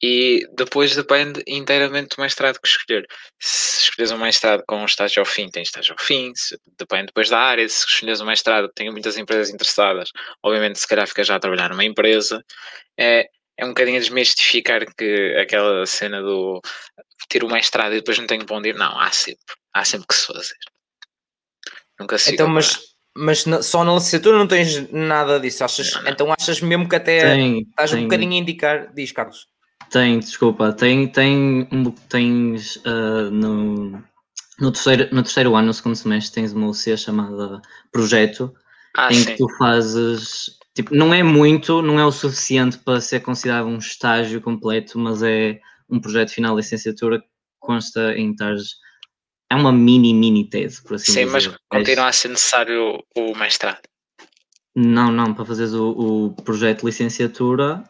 E depois depende inteiramente do mestrado que escolher. Se escolheres um mestrado com um estágio ao fim, tem estágio ao fim, se, depende depois da área. Se escolheres um mestrado, tem muitas empresas interessadas, obviamente se calhar fica já a trabalhar numa empresa. É, é um bocadinho desmistificar que aquela cena do ter o mestrado e depois não tenho para onde ir. Não, há sempre, há sempre que se fazer. Nunca se Então, mas, mas só na licenciatura não tens nada disso. Achas, não, não. Então achas mesmo que até tem, estás tem, um bocadinho a indicar. Diz, Carlos. Tem, desculpa, tem, tem, tens uh, no, no, terceiro, no terceiro ano, no segundo semestre, tens uma UC chamada Projeto, ah, em sim. que tu fazes. Tipo, não é muito, não é o suficiente para ser considerado um estágio completo, mas é um projeto final de licenciatura que consta em estares é uma mini, mini tese, por assim Sim, dizer. mas continua a ser necessário o mestrado. Não, não, para fazeres o, o, projeto de licenciatura,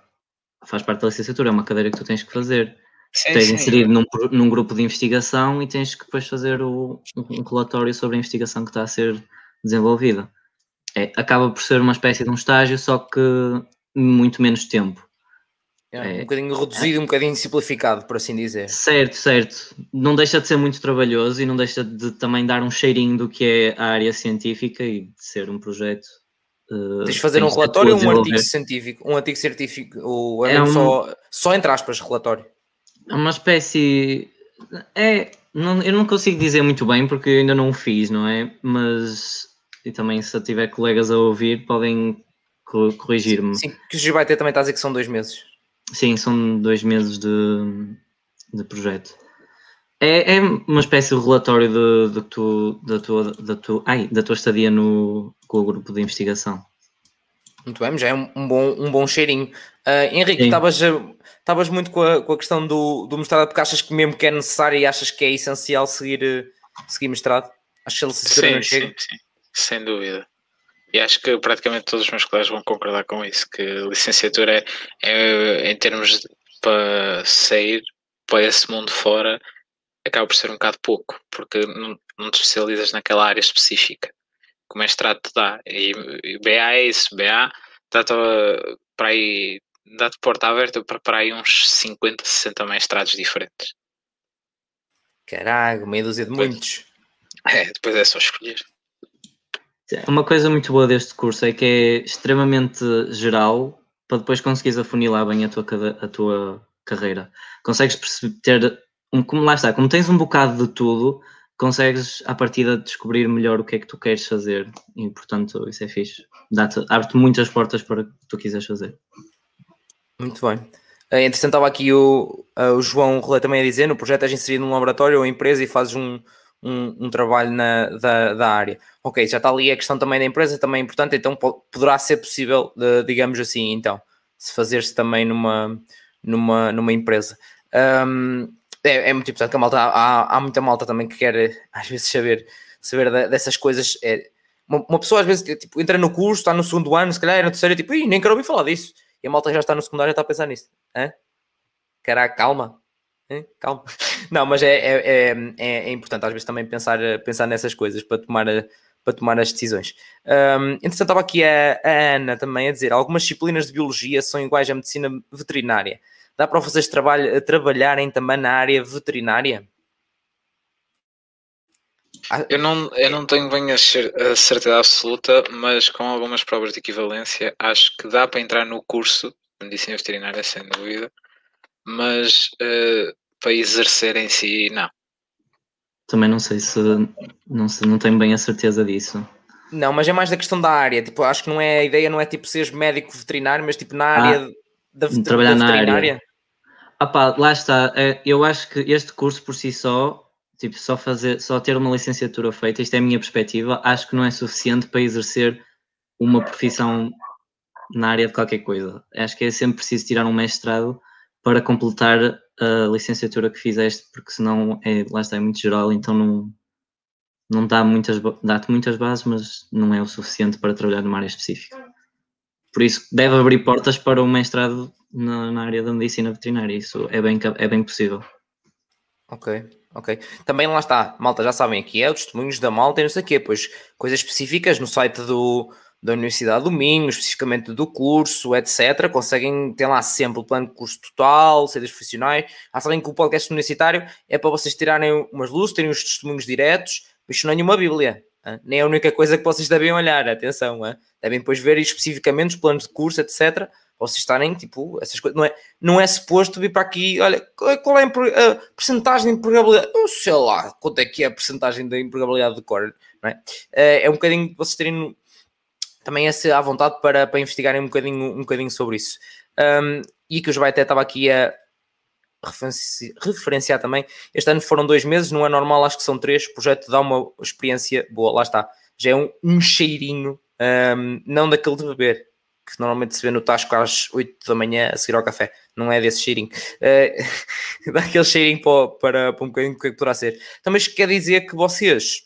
faz parte da licenciatura, é uma cadeira que tu tens que fazer. Sim, tens sim. inserido num, num grupo de investigação e tens que depois fazer o, um relatório sobre a investigação que está a ser desenvolvida. É, acaba por ser uma espécie de um estágio, só que muito menos tempo. É, um bocadinho reduzido, um bocadinho simplificado, por assim dizer. Certo, certo. Não deixa de ser muito trabalhoso e não deixa de também dar um cheirinho do que é a área científica e de ser um projeto. Uh, Tens de fazer um relatório ou um artigo científico? Um artigo científico, ou é, um, só, só entre aspas, relatório? É uma espécie. É, não, eu não consigo dizer muito bem porque ainda não o fiz, não é? Mas. E também, se tiver colegas a ouvir, podem corrigir-me. Sim, que o vai ter também está a dizer que são dois meses. Sim, são dois meses de, de projeto. É, é uma espécie de relatório de, de tu, da, tua, da, tua, ai, da tua estadia no, com o grupo de investigação. Muito bem, já é um, bom, um bom cheirinho. Uh, Henrique, estavas muito com a, com a questão do, do mestrado, porque achas que mesmo que é necessário e achas que é essencial seguir, seguir mestrado? Achas que ele se sim, sim, sim, sem dúvida. E acho que praticamente todos os meus colegas vão concordar com isso, que licenciatura é, é em termos de, para sair para esse mundo fora, acaba por ser um bocado pouco, porque não, não te especializas naquela área específica que o mestrado te dá. E, e BA é isso, BA dá-te para aí dá-te porta aberta para para aí uns 50, 60 mestrados diferentes. Caralho, meia dúzia de Pois. muitos. (laughs) É, depois é só escolher. Uma coisa muito boa deste curso é que é extremamente geral para depois conseguires afunilar bem a tua, a tua carreira. Consegues ter, um, como lá está, como tens um bocado de tudo, consegues à partida descobrir melhor o que é que tu queres fazer e portanto isso é fixe. Abre-te muitas portas para o que tu quiseres fazer. Muito bem. Eh, Entretanto, estava aqui o, eh, o João Rolê também a dizer: no projeto és inserido num laboratório ou empresa e fazes um, um, um trabalho na, da, da área. Ok, já está ali a questão também da empresa, também é importante, então po- poderá ser possível, eh, digamos assim, então, se fazer-se também numa, numa, numa empresa. Ahm, é, é muito importante que a malta, há, há muita malta também que quer eh, às vezes saber, saber dessas coisas. É, uma, uma pessoa às vezes tipo, entra no curso, está no segundo ano, se calhar é no terceiro, tipo, nem quero ouvir falar disso. E a malta já está no secundário e está a pensar nisso. Hã? Caraca, calma. Calma. (laughs) Não, mas é, é, é, é- é importante às vezes também pensar, pensar nessas coisas para tomar, para tomar as decisões. Um, entretanto, estava aqui a, a Ana também a dizer: algumas disciplinas de biologia são iguais à medicina veterinária. Dá para vocês trabalho, trabalharem também na área veterinária? Ah, Eu não, eu não tenho bem a, cer- a certeza absoluta, mas com algumas provas de equivalência, acho que dá para entrar no curso de medicina veterinária, sem dúvida, mas eh, para exercer em si, não. Também não sei se não, sei, não tenho bem a certeza disso. Não, mas é mais da questão da área. Tipo, acho que não é a ideia, não é tipo seres médico veterinário, mas tipo na área da, vet- trabalhar da na área. veterinária. Ah pá, lá está. É, Eu acho que este curso por si só, tipo, só fazer, só ter uma licenciatura feita, isto é a minha perspectiva, acho que não é suficiente para exercer uma profissão na área de qualquer coisa. Acho que é sempre preciso tirar um mestrado para completar a licenciatura que fizeste, porque senão é, lá está, é muito geral, então não, não dá muitas, dá-te muitas bases, mas não é o suficiente para trabalhar numa área específica. Por isso deve abrir portas para o mestrado na, na área da medicina veterinária, isso é bem, é bem possível. Ok, ok. Também lá está, malta, já sabem aqui é os testemunhos da malta e não sei o quê, pois coisas específicas no site do, da Universidade do Minho, especificamente do curso, etc. Conseguem ter lá sempre o plano de curso total, saídas profissionais. Já sabem que o podcast universitário é para vocês tirarem umas luzes, terem os testemunhos diretos, mas isso não é nenhuma Bíblia. Nem é a única coisa que vocês devem olhar, atenção, devem depois ver especificamente os planos de curso, etc. para Vocês estarem, tipo, essas coisas. Não é, não é suposto vir para aqui, olha, qual é- é a percentagem de empregabilidade? Eu sei lá quanto é que é a percentagem da empregabilidade do core, não é? Eh, É um bocadinho vocês terem também esse à vontade para, para investigarem um bocadinho, um bocadinho sobre isso. Um, e que o João até estava aqui a referenci- referenciar também. Este ano foram dois meses, não é normal, acho que são três. O projeto dá uma experiência boa, lá está. Já é um, um cheirinho, um, não daquele de beber, que normalmente se vê no Tasco às 8 da manhã a seguir ao café. Não é desse cheirinho. Eh, (laughs) dá aquele cheirinho para, para, para um bocadinho do que é que poderá ser. Também isto quer dizer que vocês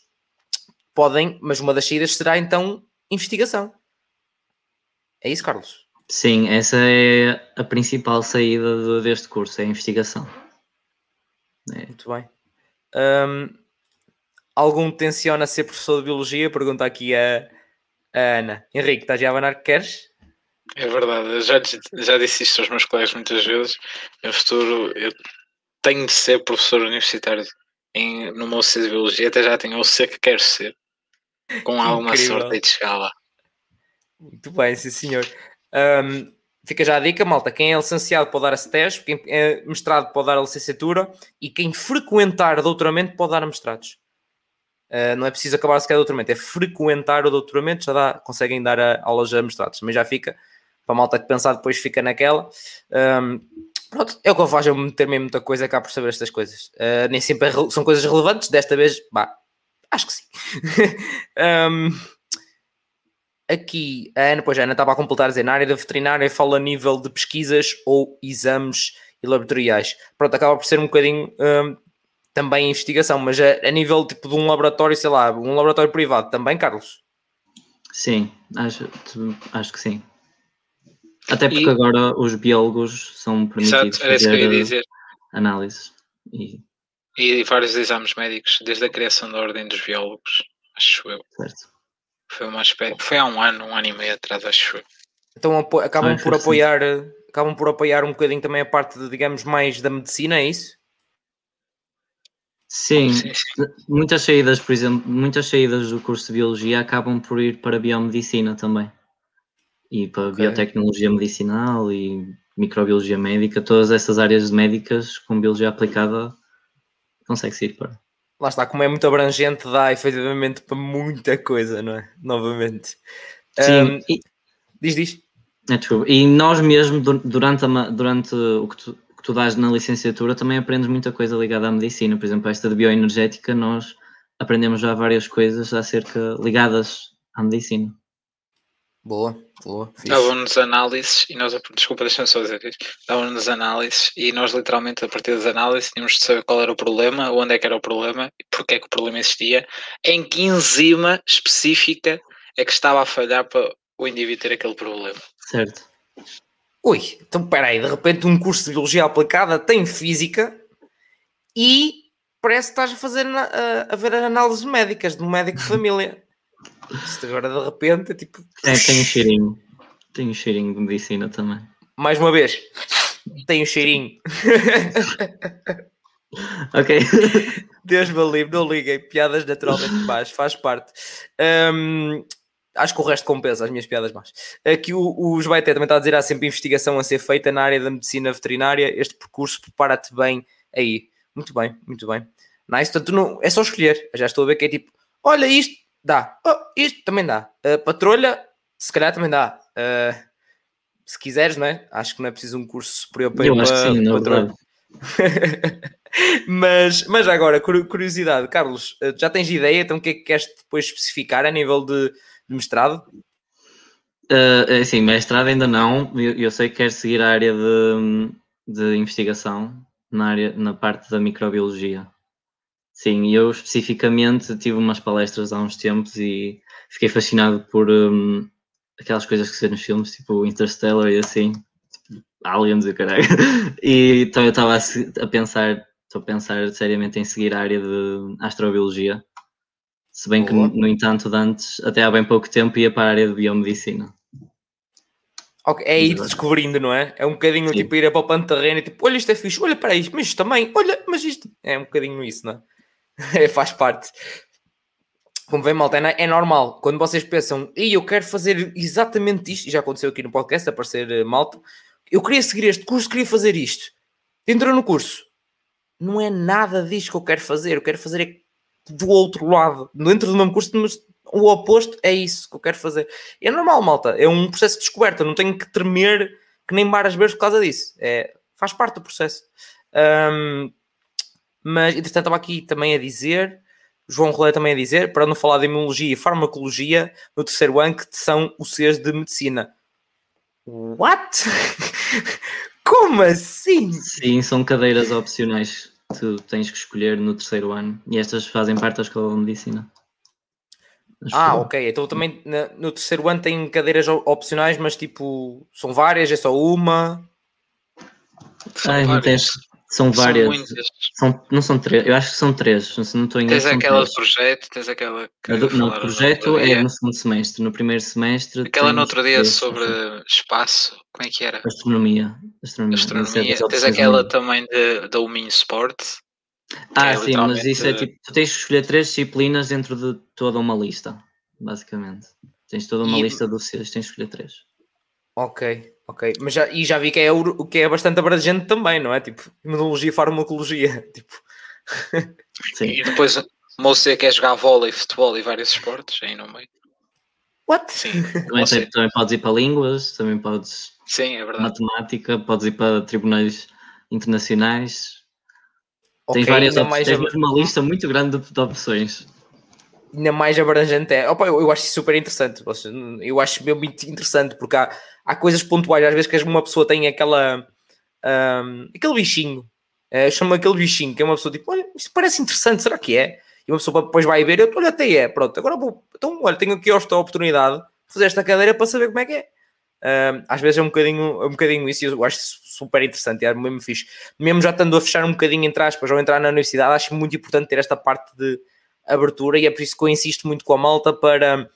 podem, mas uma das saídas será então investigação. É isso, Carlos? Sim, essa é a principal saída do- deste curso, é a investigação. Muito bem. Hum, algum tenciona ser professor de Biologia? Pergunta aqui a, a Ana. Henrique, estás a abanar que queres? É verdade, eu já, já disse isto aos meus colegas muitas vezes. No futuro, eu tenho de ser professor universitário em, no meu curso de Biologia, até já tenho o ser que quero ser. Com alguma Incrível. sorte de chegar lá. Muito bem, sim senhor. Hum, fica já a dica, malta. Quem é licenciado pode dar a STES, quem é mestrado pode dar a licenciatura e quem frequentar doutoramento pode dar a mestrados. Uh, não é preciso acabar sequer doutoramento, é frequentar o doutoramento, já dá, conseguem dar a, aulas a mestrados. Mas já fica, para a malta que pensar depois fica naquela. Hum, pronto, é o que eu faço, eu meter-me muita coisa cá por saber estas coisas. Uh, nem sempre é são coisas relevantes, desta vez, bah, acho que sim. (laughs) Hum, aqui, a Ana, pois a Ana estava a completar a dizer, na área da veterinária fala a nível de pesquisas ou exames e laboratoriais. Pronto, acaba por ser um bocadinho hum, também investigação, mas a, a nível tipo de um laboratório, sei lá, um laboratório privado também, Carlos? Sim, acho, acho que sim. Até porque E- agora os biólogos são permitidos Exato, era isso que eu ia fazer dizer. análises. E, E vários exames médicos, desde a criação da Ordem dos Biólogos, acho eu. certo. Foi, uma espé- foi há um ano, um ano e meio atrás, acho eu. Então apo- acabam Sim, por sim. apoiar, acabam por apoiar um bocadinho também a parte, de, digamos, mais da medicina, é isso? Sim, muitas saídas, por exemplo, muitas saídas do curso de Biologia acabam por ir para a Biomedicina também. E para okay. Biotecnologia Medicinal e Microbiologia Médica, todas essas áreas médicas com Biologia aplicada consegue-se ir para. Lá está, como é muito abrangente, dá efetivamente para muita coisa, não é? Novamente. Sim, um, e... diz, diz. É, E nós mesmo, durante, a, durante o que tu, que tu dás na licenciatura, também aprendes muita coisa ligada à medicina. Por exemplo, esta de bioenergética, nós aprendemos já várias coisas acerca ligadas à medicina. Boa, boa. Davam-nos análises e nós, desculpa, deixa-me só dizer isto. Davam-nos análises e nós, literalmente, a partir das análises, tínhamos de saber qual era o problema, onde é que era o problema e porque é que o problema existia, em que enzima específica é que estava a falhar para o indivíduo ter aquele problema. Certo. Ui, então peraí, de repente um curso de Biologia aplicada tem Física e parece que estás a fazer a, a ver análises médicas de um médico de família. Isto agora de repente é tipo. É, tem um cheirinho. Tem um cheirinho de medicina também. Mais uma vez, tem um cheirinho. (laughs) ok. Deus me livre, não liguei. Piadas naturalmente más, faz parte. Um, acho que o resto compensa as minhas piadas más. Aqui o, o Jobaité também está a dizer: há sempre investigação a ser feita na área da medicina veterinária. Este percurso prepara-te bem aí. Muito bem, muito bem. Nice, portanto, não, é só escolher. já estou a ver que é tipo: olha isto, dá. Oh, isto também dá. Uh, patrulha, se calhar também dá. Uh, se quiseres, não é? Acho que não é preciso um curso superior para Eu acho que sim, na verdade. (laughs) mas, mas agora, curiosidade, Carlos, ah, já tens ideia? Então, o que é que queres depois especificar a nível de, de mestrado? Uh, sim, mestrado ainda não. Eu, eu, sei que quero seguir a área de, de investigação na, área, na parte da microbiologia. Sim, eu especificamente tive umas palestras há uns tempos e fiquei fascinado por um, aquelas coisas que se vê nos filmes, tipo Interstellar e assim, tipo, Aliens e caralho. (laughs) E então eu estava a, a, pensar, estou a pensar seriamente em seguir a área de astrobiologia. Se bem que, no entanto, antes, até há bem pouco tempo, ia para a área de biomedicina. Okay, é ir descobrindo, não é? É um bocadinho Sim. tipo ir para o panterreno e tipo, olha isto é fixe, olha para isto, mas isto também, olha, mas isto. É um bocadinho isso, não é? (laughs) É, faz parte. Como vem, malta, é, é normal. Quando vocês pensam, e eu quero fazer exatamente isto, e já aconteceu aqui no podcast, aparecer uh, malta, eu queria seguir este curso, queria fazer isto. Entrou no curso. Não é nada disto que eu quero fazer. Eu quero fazer é do outro lado, dentro do mesmo curso, mas o oposto é isso que eu quero fazer. É normal, malta. É um processo de descoberta. Não tenho que tremer que nem varas verdes por causa disso. É, faz parte do processo. Um, mas entretanto estava aqui também a dizer, João Rolé também a dizer, para não falar de imunologia e farmacologia, no terceiro ano que são os Cs de medicina. What? (laughs) Como assim? Sim, são cadeiras opcionais que tu tens que escolher no terceiro ano e estas fazem parte da escola de medicina. ah, ok. Então também no terceiro ano tem cadeiras opcionais, mas tipo, são várias, é só uma. Ai, várias. São várias. São, são, não são três, eu acho que são três. Não estou enganado, tens aquela três. projeto, tens aquela. Que do, no projeto é no segundo semestre, no primeiro semestre. Aquela no outro dia sobre espaço, como é que era? Astronomia. Astronomia. Astronomia. Tens aquela também de, da Umin Sport. Ah, é sim, mas isso é tipo, tu tens que escolher três disciplinas dentro de toda uma lista, basicamente. Tens toda uma e... lista dos seus, tens que escolher três. Ok. Ok, mas já, e já vi que é, o que é bastante abrangente também, não é? Tipo, imunologia e farmacologia. (laughs) Tipo. Sim. E depois você quer jogar vôlei, futebol e vários esportes aí no meio. What? Sim. (laughs) Também, tem, também podes ir para línguas, também podes. Sim, é verdade. Matemática, podes ir para tribunais internacionais. Okay, Tens várias opções. Tens uma lista muito grande de, de opções ainda mais abrangente é. Opa, eu, eu acho isso super interessante. Eu acho mesmo muito interessante porque há, há coisas pontuais, às vezes que uma pessoa tem aquela um, aquele bichinho, é, chama aquele bichinho, que é uma pessoa tipo, olha, isto parece interessante, será que é? E uma pessoa depois vai ver, olha, até é, pronto, agora vou, então, olha, tenho aqui esta oportunidade de fazer esta cadeira para saber como é que é. Um, às vezes é um bocadinho, é um bocadinho isso e eu acho super interessante, é mesmo fixe. Mesmo já estando a fechar um bocadinho entre aspas ou entrar na universidade, acho muito importante ter esta parte de abertura e é por isso que eu insisto muito com a malta para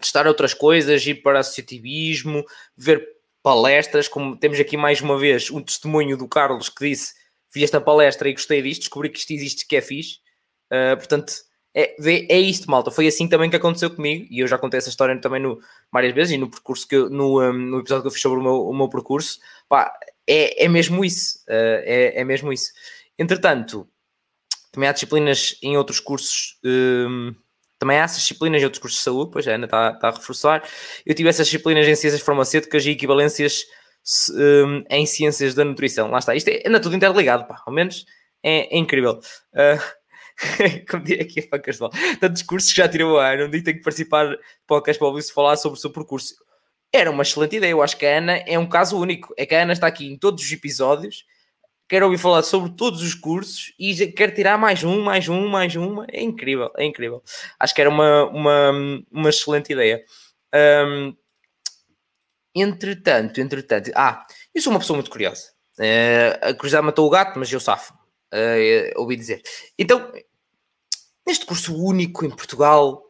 testar outras coisas, ir para associativismo, ver palestras, como temos aqui mais uma vez um testemunho do Carlos que disse vi esta palestra e gostei disto, descobri que isto existe que é fixe. Uh, portanto, é, é isto, malta. Foi assim também que aconteceu comigo, e eu já contei essa história também no, várias vezes, e no percurso que eu, no, um, no episódio que eu fiz sobre o meu, o meu percurso, pá, é, é mesmo isso. Uh, é, é mesmo isso. Entretanto, também há disciplinas em outros cursos. Também há essas disciplinas em outros cursos de saúde, pois a Ana está, está a reforçar. Eu tive essas disciplinas em ciências farmacêuticas e equivalências um, em ciências da nutrição. Lá está. Isto é, anda tudo interligado, pá. Ao menos é, é incrível. Uh, (laughs) como diria aqui a Facas tantos cursos que já tirou a Ana, um dia tem que participar do podcast para ouvir-se falar sobre o seu percurso. Era uma excelente ideia. Eu acho que a Ana é um caso único. É que a Ana está aqui em todos os episódios quero ouvir falar sobre todos os cursos e quero tirar mais um, mais um, mais uma. É incrível, é incrível. Acho que era uma, uma, uma excelente ideia. Um, entretanto, entretanto, ah, eu sou uma pessoa muito curiosa. Uh, a curiosidade matou o gato, mas eu safo. Uh, ouvi dizer. Então, neste curso único em Portugal,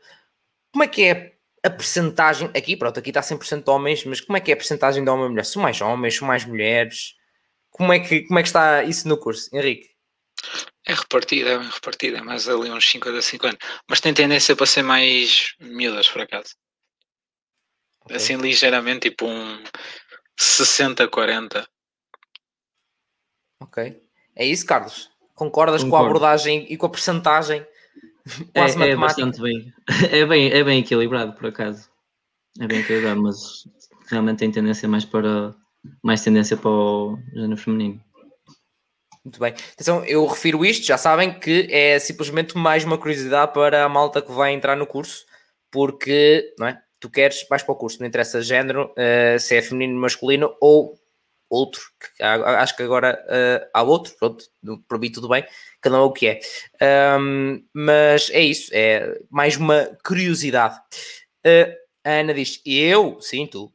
como é que é a percentagem? Aqui, pronto, aqui está 100% de homens, mas como é que é a percentagem de homem e mulher? São mais homens, são mais mulheres? Como é que, como é que está isso no curso, Henrique? É repartida, é bem repartida, é mais ali uns 50 a 50, mas tem tendência para ser mais miúdas, por acaso. Okay. Assim, ligeiramente, tipo um 60-40. Ok. É isso, Carlos? Concordas Concordo. com a abordagem e com a percentagem? Quase é, é bastante bem. (laughs) É, bem. é bem equilibrado, por acaso. É bem equilibrado, mas realmente tem tendência mais para mais tendência para o género feminino. Muito bem. Então, eu refiro isto, já sabem que é simplesmente mais uma curiosidade para a malta que vai entrar no curso, porque, não é? Tu queres, vais para o curso, não interessa género, uh, se é feminino, masculino ou outro, acho que agora uh, há outro, pronto, para mim tudo bem, cada um é o que é. Um, mas é isso, é mais uma curiosidade. Uh, a Ana diz, eu, sim, tu,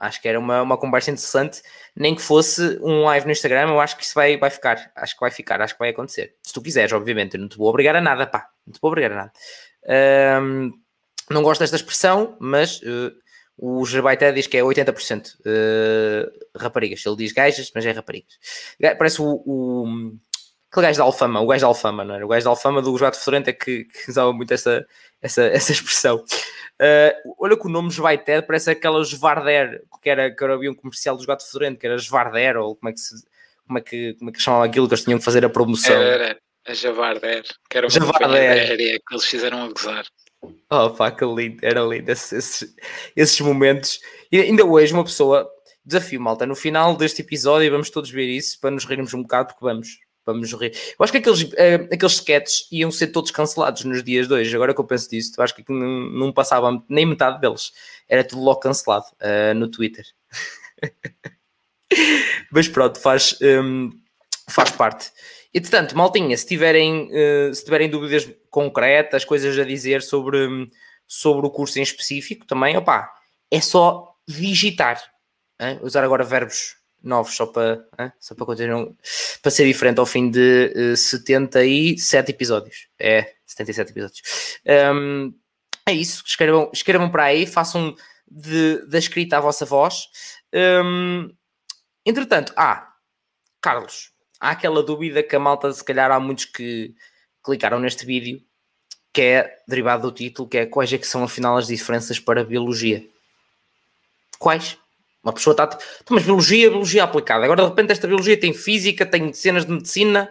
Acho que era uma, uma conversa interessante, nem que fosse um live no Instagram, eu acho que isso vai, vai ficar, acho que vai ficar, acho que vai acontecer. Se tu quiseres, obviamente, eu não te vou obrigar a nada, pá, não te vou obrigar a nada. Um, não gosto desta expressão, mas uh, o Gerbaité diz que é 80% uh, eh, raparigas. Ele diz gajas, mas é raparigas. Parece o, o aquele gajo da Alfama, o gajo da Alfama, não era? O gajo da Alfama do Joato Fedorento é que, que usava muito essa, essa, essa expressão. Uh, olha que o nome Jvaiter parece aquela Jvarder, que era, que havia um comercial do Gato Fedorento, que era Jvarder, ou como é que se, como é que, como é que chamava aquilo que eles tinham que fazer a promoção? Era, a Javarder, que era uma Javarder. que eles fizeram a gozar. Oh pá, que lindo, era lindo esses, esses, esses momentos. E ainda hoje uma pessoa, desafio malta, no final deste episódio vamos todos ver isso para nos rirmos um bocado, porque vamos, vamos rir. Eu acho que aqueles, uh, aqueles sketches iam ser todos cancelados nos dias de hoje. Agora que eu penso disso, eu acho que não, não passava nem metade deles. Era tudo logo cancelado uh, no Twitter. (laughs) Mas pronto, faz, um, faz parte. Entretanto, maltinha, se tiverem, uh, se tiverem dúvidas concretas, coisas a dizer sobre, sobre o curso em específico, também, opá, é só digitar. Hein? Usar agora verbos novos só para, só para continuar para ser diferente ao fim de uh, eh, 77 episódios. É, 77 episódios. Um, é isso, escrevam, escrevam para aí, façam de, da escrita a vossa voz. Um, entretanto, ah, Carlos, há aquela dúvida que a malta, se calhar há muitos que clicaram neste vídeo, que é derivado do título, que é quais é que são afinal as diferenças para a biologia? Quais? Uma pessoa está. Então, mas biologia, biologia aplicada. Agora de repente esta biologia tem física, tem cenas de medicina.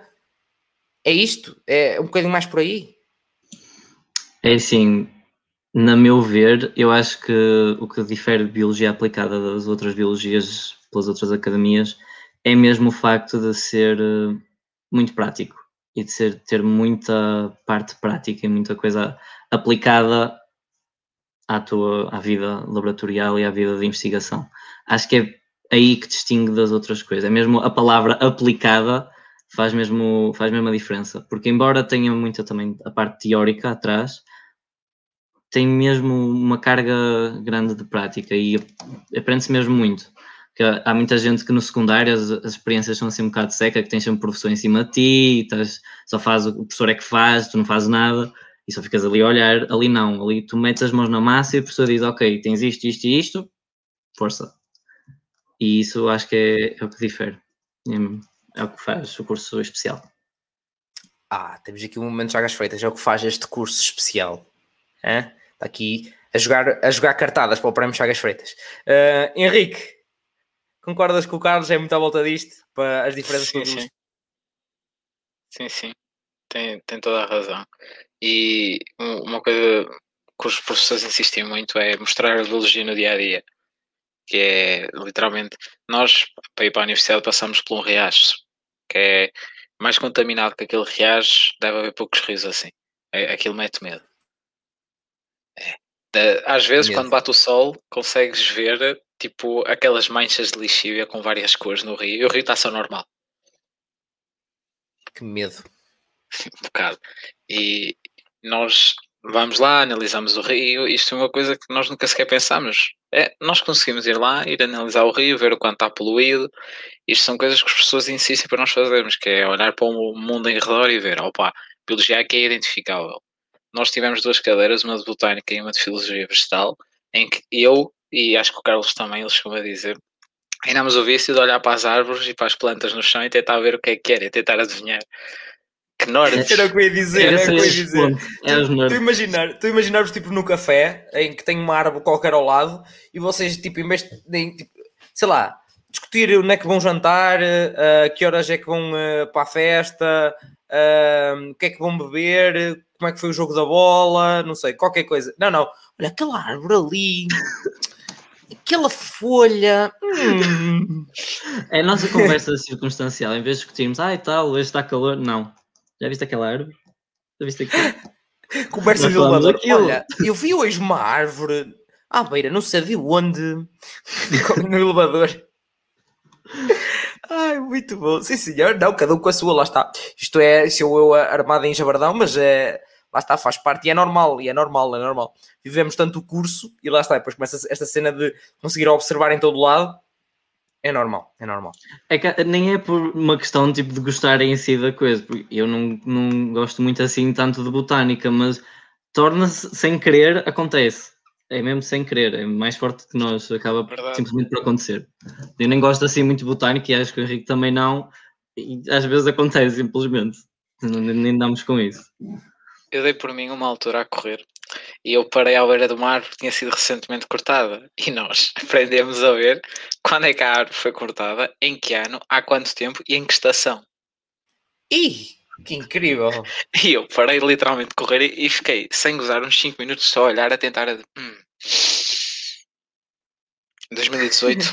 É isto? É um bocadinho mais por aí? É assim, na meu ver, eu acho que o que difere biologia aplicada das outras biologias pelas outras academias é mesmo o facto de ser eh, muito prático e de ser, ter muita parte prática e muita coisa aplicada à tua à vida laboratorial e à vida de investigação. Acho que é aí que distingue das outras coisas. É mesmo a palavra aplicada faz mesmo, faz mesmo a diferença. Porque embora tenha muita também a parte teórica atrás, tem mesmo uma carga grande de prática e aprende-se mesmo muito. Porque há muita gente que no secundário as, as, experiências são assim um bocado seca, que tens sempre professor em cima de ti, estás, só faz o professor é que faz, tu não fazes nada e só ficas ali a olhar. Ali não, ali tu metes as mãos na massa e o professor diz: Ok, tens isto, isto e isto, força. E isso acho que é, é o que difere. É, é o que faz o curso especial. Ah, temos aqui um momento de Chagas Freitas, é o que faz este curso especial. Está aqui a jogar, a jogar cartadas para o Prémio Chagas Freitas. Uh, Henrique, concordas com o Carlos? É muito à volta disto, para as diferenças sim, sim. sim, sim, tem, tem toda a razão. E uma coisa que os professores insistem muito é mostrar a biologia no dia a dia. Que é literalmente, nós para ir para a universidade passamos por um riacho que é mais contaminado que aquele riacho, deve haver poucos rios assim. É, aquilo mete medo. É. Às vezes, medo. quando bate o sol, consegues ver tipo aquelas manchas de lixívia com várias cores no rio e o rio está só normal. Que medo. (laughs) um bocado. E nós vamos lá, analisamos o rio. Isto é uma coisa que nós nunca sequer pensámos. É, nós conseguimos ir lá, ir analisar o rio, ver o quanto está poluído. Isto são coisas que as pessoas insistem para nós fazermos, que é olhar para o mundo em redor e ver, opa, biologia aqui é identificável. Nós tivemos duas cadeiras, uma de botânica e uma de filosofia vegetal, em que eu, e acho que o Carlos também, eles costuma dizer, Ainda o vício de olhar para as árvores e para as plantas no chão e tentar ver o que é que era e tentar adivinhar. Que nerds. Era o que eu ia dizer. Era, era o que eu ia dizer. Tu, tu, imaginar, tu imaginares tipo num café em que tem uma árvore qualquer ao lado e vocês tipo em vez de, tipo, sei lá, discutir onde é que vão jantar, uh, que horas é que vão uh, para a festa, uh, o que é que vão beber, como é que foi o jogo da bola, não sei, qualquer coisa. Não, não. Olha, aquela árvore ali. aquela folha. Hum. É a nossa conversa circunstancial. Em vez de discutirmos, ah, e tal, hoje está calor. Não. Já viste aquela árvore? Já viste aquilo? (laughs) Conversa de elevador. Olha, eu vi hoje uma árvore à beira, não sei de onde, (laughs) no elevador. Ai, muito bom. Sim, senhor. Não, cada um com a sua, lá está. Isto é, se eu, eu armado em jabardão, mas é, lá está, faz parte e é normal, e é normal, é normal. Vivemos tanto o curso e lá está, depois começa esta cena de conseguir observar em todo lado é normal, é normal. É que nem é por uma questão tipo, de gostar em si da coisa, porque eu não, não gosto muito assim tanto de botânica, mas torna-se sem querer, acontece. É mesmo sem querer, é mais forte que nós, acaba Verdade. simplesmente por acontecer. Eu nem gosto assim muito de botânica e acho que o Henrique também não, e às vezes acontece simplesmente. Nem damos com isso. Eu dei por mim uma altura a correr e eu parei à beira do mar porque tinha sido recentemente cortada. E nós (laughs) aprendemos a ver quando é que a árvore foi cortada, em que ano, há quanto tempo e em que estação. Ih, que incrível! (laughs) E eu parei literalmente de correr e fiquei, sem gozar, uns 5 minutos só a olhar, a tentar. Hum. 2018,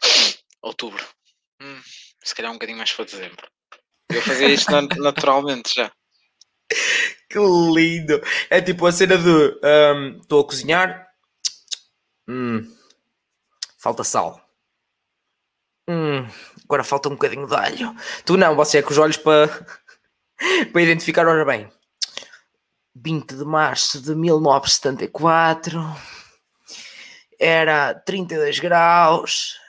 (laughs) outubro. Hum, se calhar um bocadinho mais para dezembro. Eu fazia isto naturalmente já. Que lindo! É tipo a cena de estou um, a cozinhar, hum, falta sal. Hum, agora falta um bocadinho de alho. Tu não, você é com os olhos para, (laughs) para identificar, ora bem. 20 de março de 1974 era 32 graus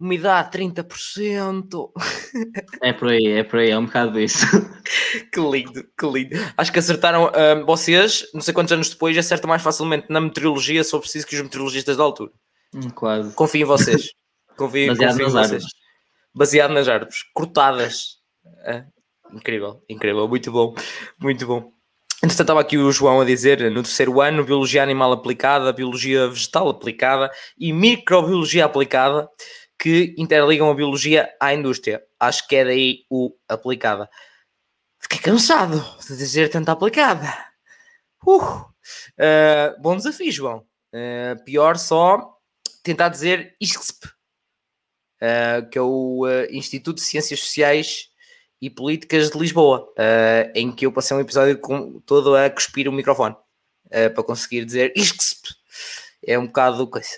umidade 30%. É por aí, é por aí, é um bocado isso. (laughs) que lindo, que lindo. Acho que acertaram uh, vocês, não sei quantos anos depois, acertam mais facilmente na meteorologia, só preciso que os meteorologistas da altura. Hum, quase. Confio em vocês. Confio, Baseado confio em vocês. Árvores. Baseado nas árvores, cortadas. É, incrível, incrível, muito bom, muito bom. Entretanto, estava aqui o João a dizer, no terceiro ano, Biologia Animal Aplicada, Biologia Vegetal Aplicada e Microbiologia Aplicada que interligam a biologia à indústria. Acho que é daí o aplicada. Fiquei cansado de dizer tanta aplicada. Uh, uh, bom desafio, João. Uh, pior só tentar dizer ISCSP, uh, que é o Instituto de Ciências Sociais e Políticas de Lisboa, em que eu passei um episódio com, todo a cuspir o microfone para conseguir dizer ISCSP. É um bocado coisa.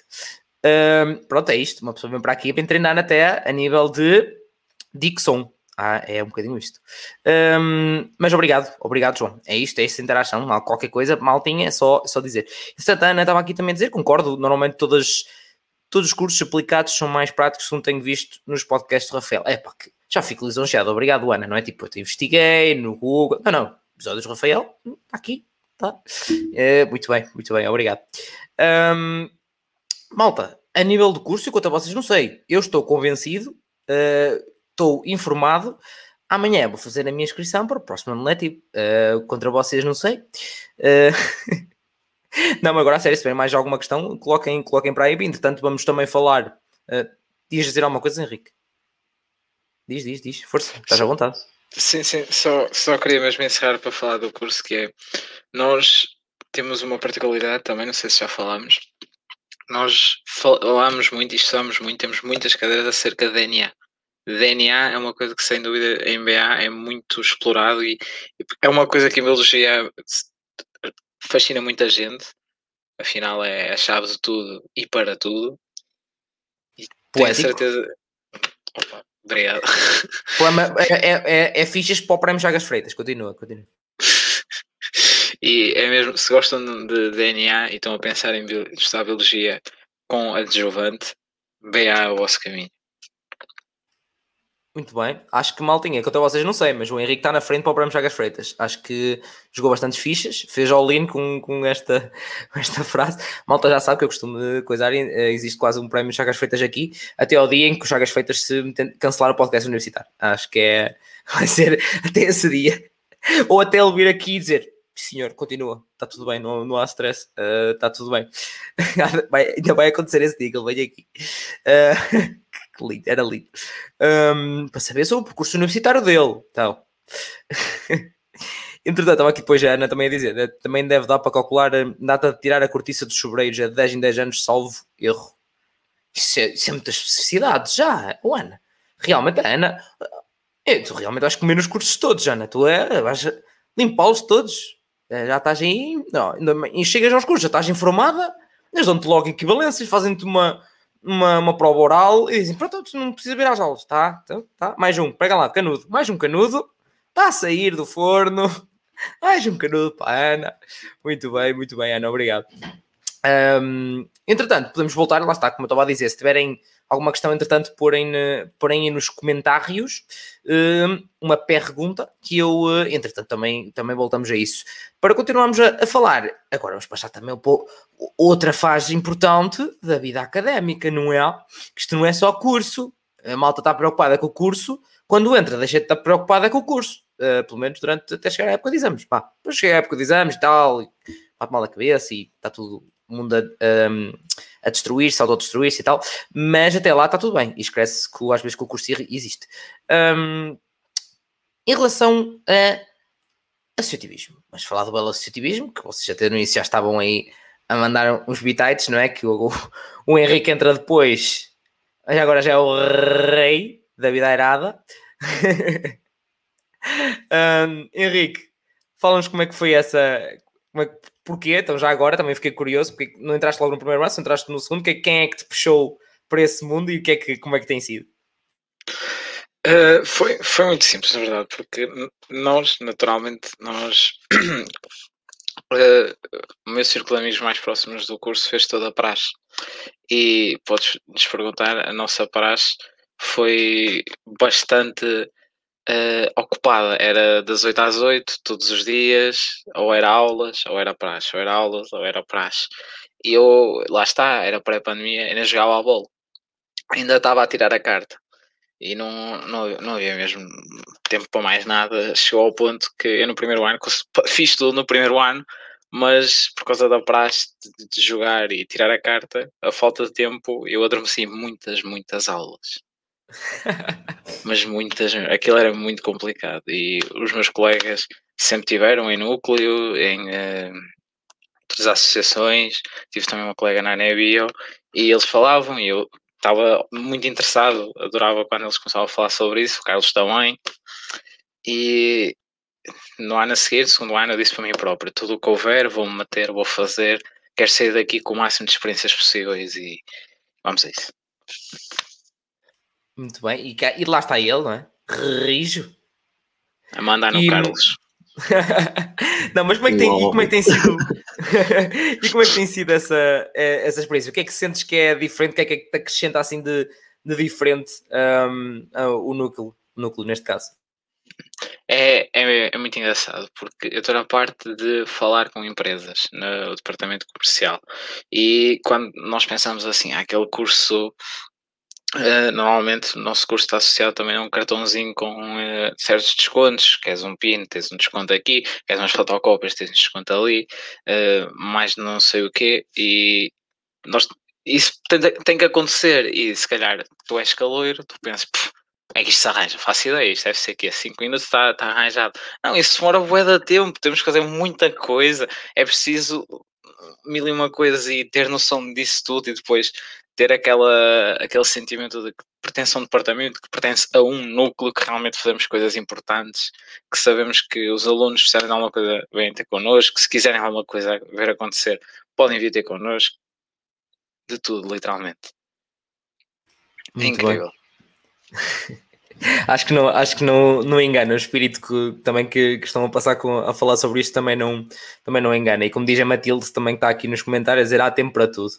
Um, pronto, é isto. Uma pessoa vem para aqui para treinar até a nível de dicção. Ah, é um bocadinho isto. Um, mas obrigado, obrigado, João. É isto, é esta interação. Mal, qualquer coisa, mal tinha, é só, é só dizer. Santana estava aqui também a dizer, concordo. Normalmente todas, todos os cursos aplicados são mais práticos, como tenho visto nos podcasts do Rafael. É pá, já fico lisonjeado. Obrigado, Ana. Não é tipo, eu te investiguei no Google. Não, não. Episódios do Rafael, está aqui. Tá. É, muito bem, muito bem, obrigado. Um, Malta, a nível do curso, quanto a vocês, não sei. Eu estou convencido, uh, estou informado. Amanhã vou fazer a minha inscrição para o próximo ano letivo. Uh, contra vocês, não sei. Uh, (laughs) não, mas agora, a sério, se tiver mais alguma questão, coloquem, coloquem para aí. Entretanto, vamos também falar. Uh, diz dizer alguma coisa, Henrique? Diz, diz, diz. Força, estás à vontade. Sim, sim, só, só queria mesmo encerrar para falar do curso, que é, nós temos uma particularidade também, não sei se já falámos, nós falamos muito e estudamos muito, temos muitas cadeiras acerca de DNA. DNA é uma coisa que sem dúvida em MBA é muito explorado e é uma coisa que em biologia fascina muita gente, afinal é a chave de tudo e para tudo. E tenho certeza. Opa, obrigado. (laughs) É, é, é, é fichas para o Prémio Chagas Freitas, continua, continua. E é mesmo, se gostam de DNA e estão a pensar em estudar biologia com adjuvante, BA é o vosso caminho. Muito bem. Acho que mal tinha, que até vocês não sei, mas o Henrique está na frente para o Prémio Chagas Freitas. Acho que jogou bastantes fichas, fez all-in com, com, esta, (laughs) com esta frase. Malta já sabe que eu costumo coisar, eh, existe quase um Prémio Chagas Freitas aqui, até ao dia em que o Chagas Freitas se cancelar o podcast universitário. Acho que é, (laughs) vai ser até esse dia. Ou até ele vir aqui e dizer, senhor, continua, está tudo bem, não, não há stress, uh, está tudo bem. (laughs) vai, ainda vai acontecer esse dia que ele vem aqui. Uh, (laughs) que lindo, era lindo. Um, para saber sobre o percurso universitário dele. Então. (laughs) Entretanto, estava aqui depois a Ana também a dizer, né, também deve dar para calcular a data de tirar a cortiça dos sobreiros a 10 em 10 anos, salvo erro. Isso é, isso é muita especificidade, já, oh, Ana. Realmente, a Ana, eu, tu realmente vais comer nos cursos todos, Ana. Tu é, vais limpá-los todos. É, já estás aí, não, e chegas aos cursos, já estás informada, eles dão-te logo equivalências, fazem-te uma, uma, uma prova oral e dizem: Pronto, não precisa vir às aulas, tá? Então, tá? Mais um, pega lá, canudo, mais um canudo, está a sair do forno, (laughs) mais um canudo para a Ana. Muito bem, muito bem, Ana, obrigado. Um, entretanto, podemos voltar, lá está, como eu estava a dizer, se tiverem alguma questão, entretanto, porem, porem nos comentários uma pergunta que eu, eh, entretanto, também, também voltamos a isso. Para continuarmos a, a falar, agora vamos passar também para outra fase importante da vida académica, não é? Que isto não é só curso. A malta está preocupada com o curso, quando entra, deixa de estar preocupada com o curso. Uh, pelo menos durante até chegar à época de exames. Pá, depois chega à época de exames e tal, bate mal a cabeça e está tudo o mundo a, um, a destruir-se, autodestruir-se e tal, mas até lá está tudo bem e esquece que às vezes que o curso existe. Um, em relação a associativismo, mas falar do belo associativismo, que vocês até no início já estavam aí a mandar uns bitites, não é? Que o, o Henrique entra depois, mas agora já é o rei da vida airada. (laughs) um, Henrique, fala-nos como é que foi essa. Como é, porquê? Então, já agora também fiquei curioso, porque não entraste logo no primeiro braço, entraste no segundo. Quem é que te puxou para esse mundo e o que é que, como é que tem sido? Uh, foi, foi muito simples, na verdade, porque nós, naturalmente, nós. uh, (clears throat) o meu círculo de amigos mais próximos do curso fez toda a praxe. E podes-nos perguntar, a nossa praxe foi bastante uh, ocupada. Era das 8 às 8, todos os dias, ou era aulas, ou era praxe, ou era aulas, ou era praxe. E eu, lá está, era pré-pandemia, ainda jogava a bola. Ainda estava a tirar a carta. E não, não, não havia mesmo tempo para mais nada. Chegou ao ponto que eu no primeiro ano, (laughs) fiz tudo no primeiro ano, mas por causa da praxe de, de jogar e tirar a carta, a falta de tempo, eu adormeci muitas, muitas aulas. (laughs) mas muitas, aquilo era muito complicado. E os meus colegas sempre tiveram em núcleo, em uh, outras associações, tive também uma colega na Nebio e eles falavam e eu estava muito interessado, adorava quando eles começavam a falar sobre isso, o Carlos também, e no ano a seguir, no segundo ano, eu disse para mim próprio, tudo o que houver, vou-me meter, vou fazer, quero sair daqui com o máximo de experiências possíveis e vamos a isso. Muito bem, e, e lá está ele, não é? Rijo. A mandar no e... Carlos. (laughs) não, mas como é que tem, e como é que tem sido (laughs) e como é que tem sido essa, eh, essa experiência? O que é que sentes que é diferente? O que é que, te acrescenta assim de, de diferente um, o núcleo, o núcleo neste caso? É, é, é muito engraçado porque eu estou na parte de falar com empresas no departamento comercial e quando nós pensamos assim, há aquele curso Uh, normalmente o nosso curso está associado também a um cartãozinho com uh, certos descontos, queres um PIN, tens um desconto aqui, queres umas fotocópias, tens um desconto ali, uh, mais não sei o quê, e nós, isso tem, tem, que acontecer, e se calhar tu és caloiro, tu pensas, é que isto se arranja, faço ideia, isto deve ser que 5 minutos está, arranjado. Não, isso demora bué de tempo, temos que fazer muita coisa, é preciso mil e uma coisas e ter noção disso tudo e depois ter aquela, aquele sentimento de que pertence a um departamento, que pertence a um núcleo, que realmente fazemos coisas importantes, que sabemos que os alunos, se quiserem alguma coisa, vêm ter connosco, se quiserem alguma coisa ver acontecer, podem vir ter connosco. De tudo, literalmente. Muito é incrível. (laughs) acho que não, acho que não, não engana o espírito que também que, que, estão a passar com, a falar sobre isto também não, também não engana. E como diz a Matilde, também está aqui nos comentários dizer há tempo para tudo.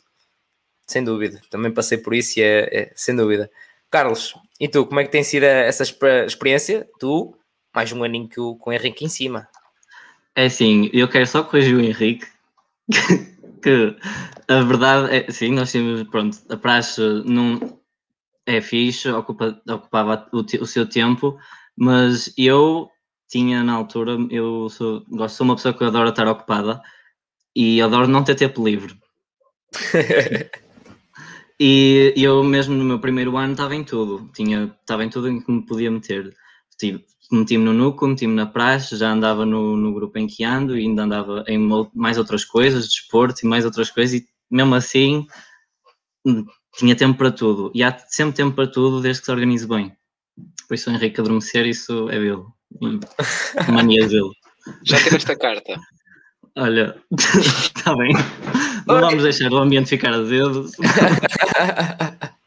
Sem dúvida, também passei por isso e é, é sem dúvida. Carlos, e tu, como é que tem sido essa experiência? Tu, mais um aninho que o, com o Henrique em cima. É assim, eu quero só corrigir o Henrique, (laughs) que a verdade é, sim, nós temos, pronto, a praxe não é fixe, ocupa, ocupava o, o seu tempo, mas eu tinha na altura, eu sou, gosto, sou uma pessoa que adora estar ocupada e adoro não ter tempo livre. (laughs) E eu mesmo no meu primeiro ano estava em tudo, tinha, estava em tudo em que me podia meter. Tipo, meti-me no núcleo, meti-me na praxe, já andava no, no grupo em que ando e ainda andava em mais outras coisas, desporto e mais outras coisas, e mesmo assim hum, tinha tempo para tudo. E há sempre tempo para tudo desde que se organize bem. Por isso o Henrique adormecer, isso é dele. Mania dele. Já tiveste a carta? Olha, está (laughs) bem. Não vamos deixar o ambiente ficar a dedo. (laughs)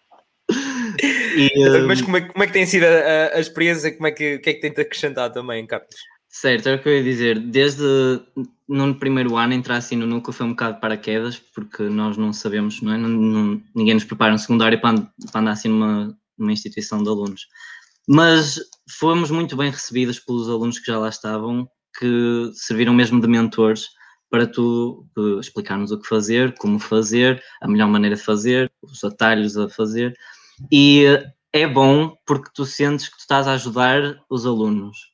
e, um... Mas como é, como é, que tem sido a, a experiência? Como é que, que é que tem de acrescentar também, Carlos? Certo, é o que eu ia dizer. Desde no primeiro ano, entrar assim no núcleo foi um bocado de paraquedas, porque nós não sabemos, não é? Não, não, ninguém nos prepara no secundário para, para andar assim numa, numa instituição de alunos. Mas fomos muito bem recebidos pelos alunos que já lá estavam, que serviram mesmo de mentores para tu uh, explicar-nos o que fazer, como fazer, a melhor maneira de fazer, os atalhos a fazer. E é bom porque tu sentes que tu estás a ajudar os alunos.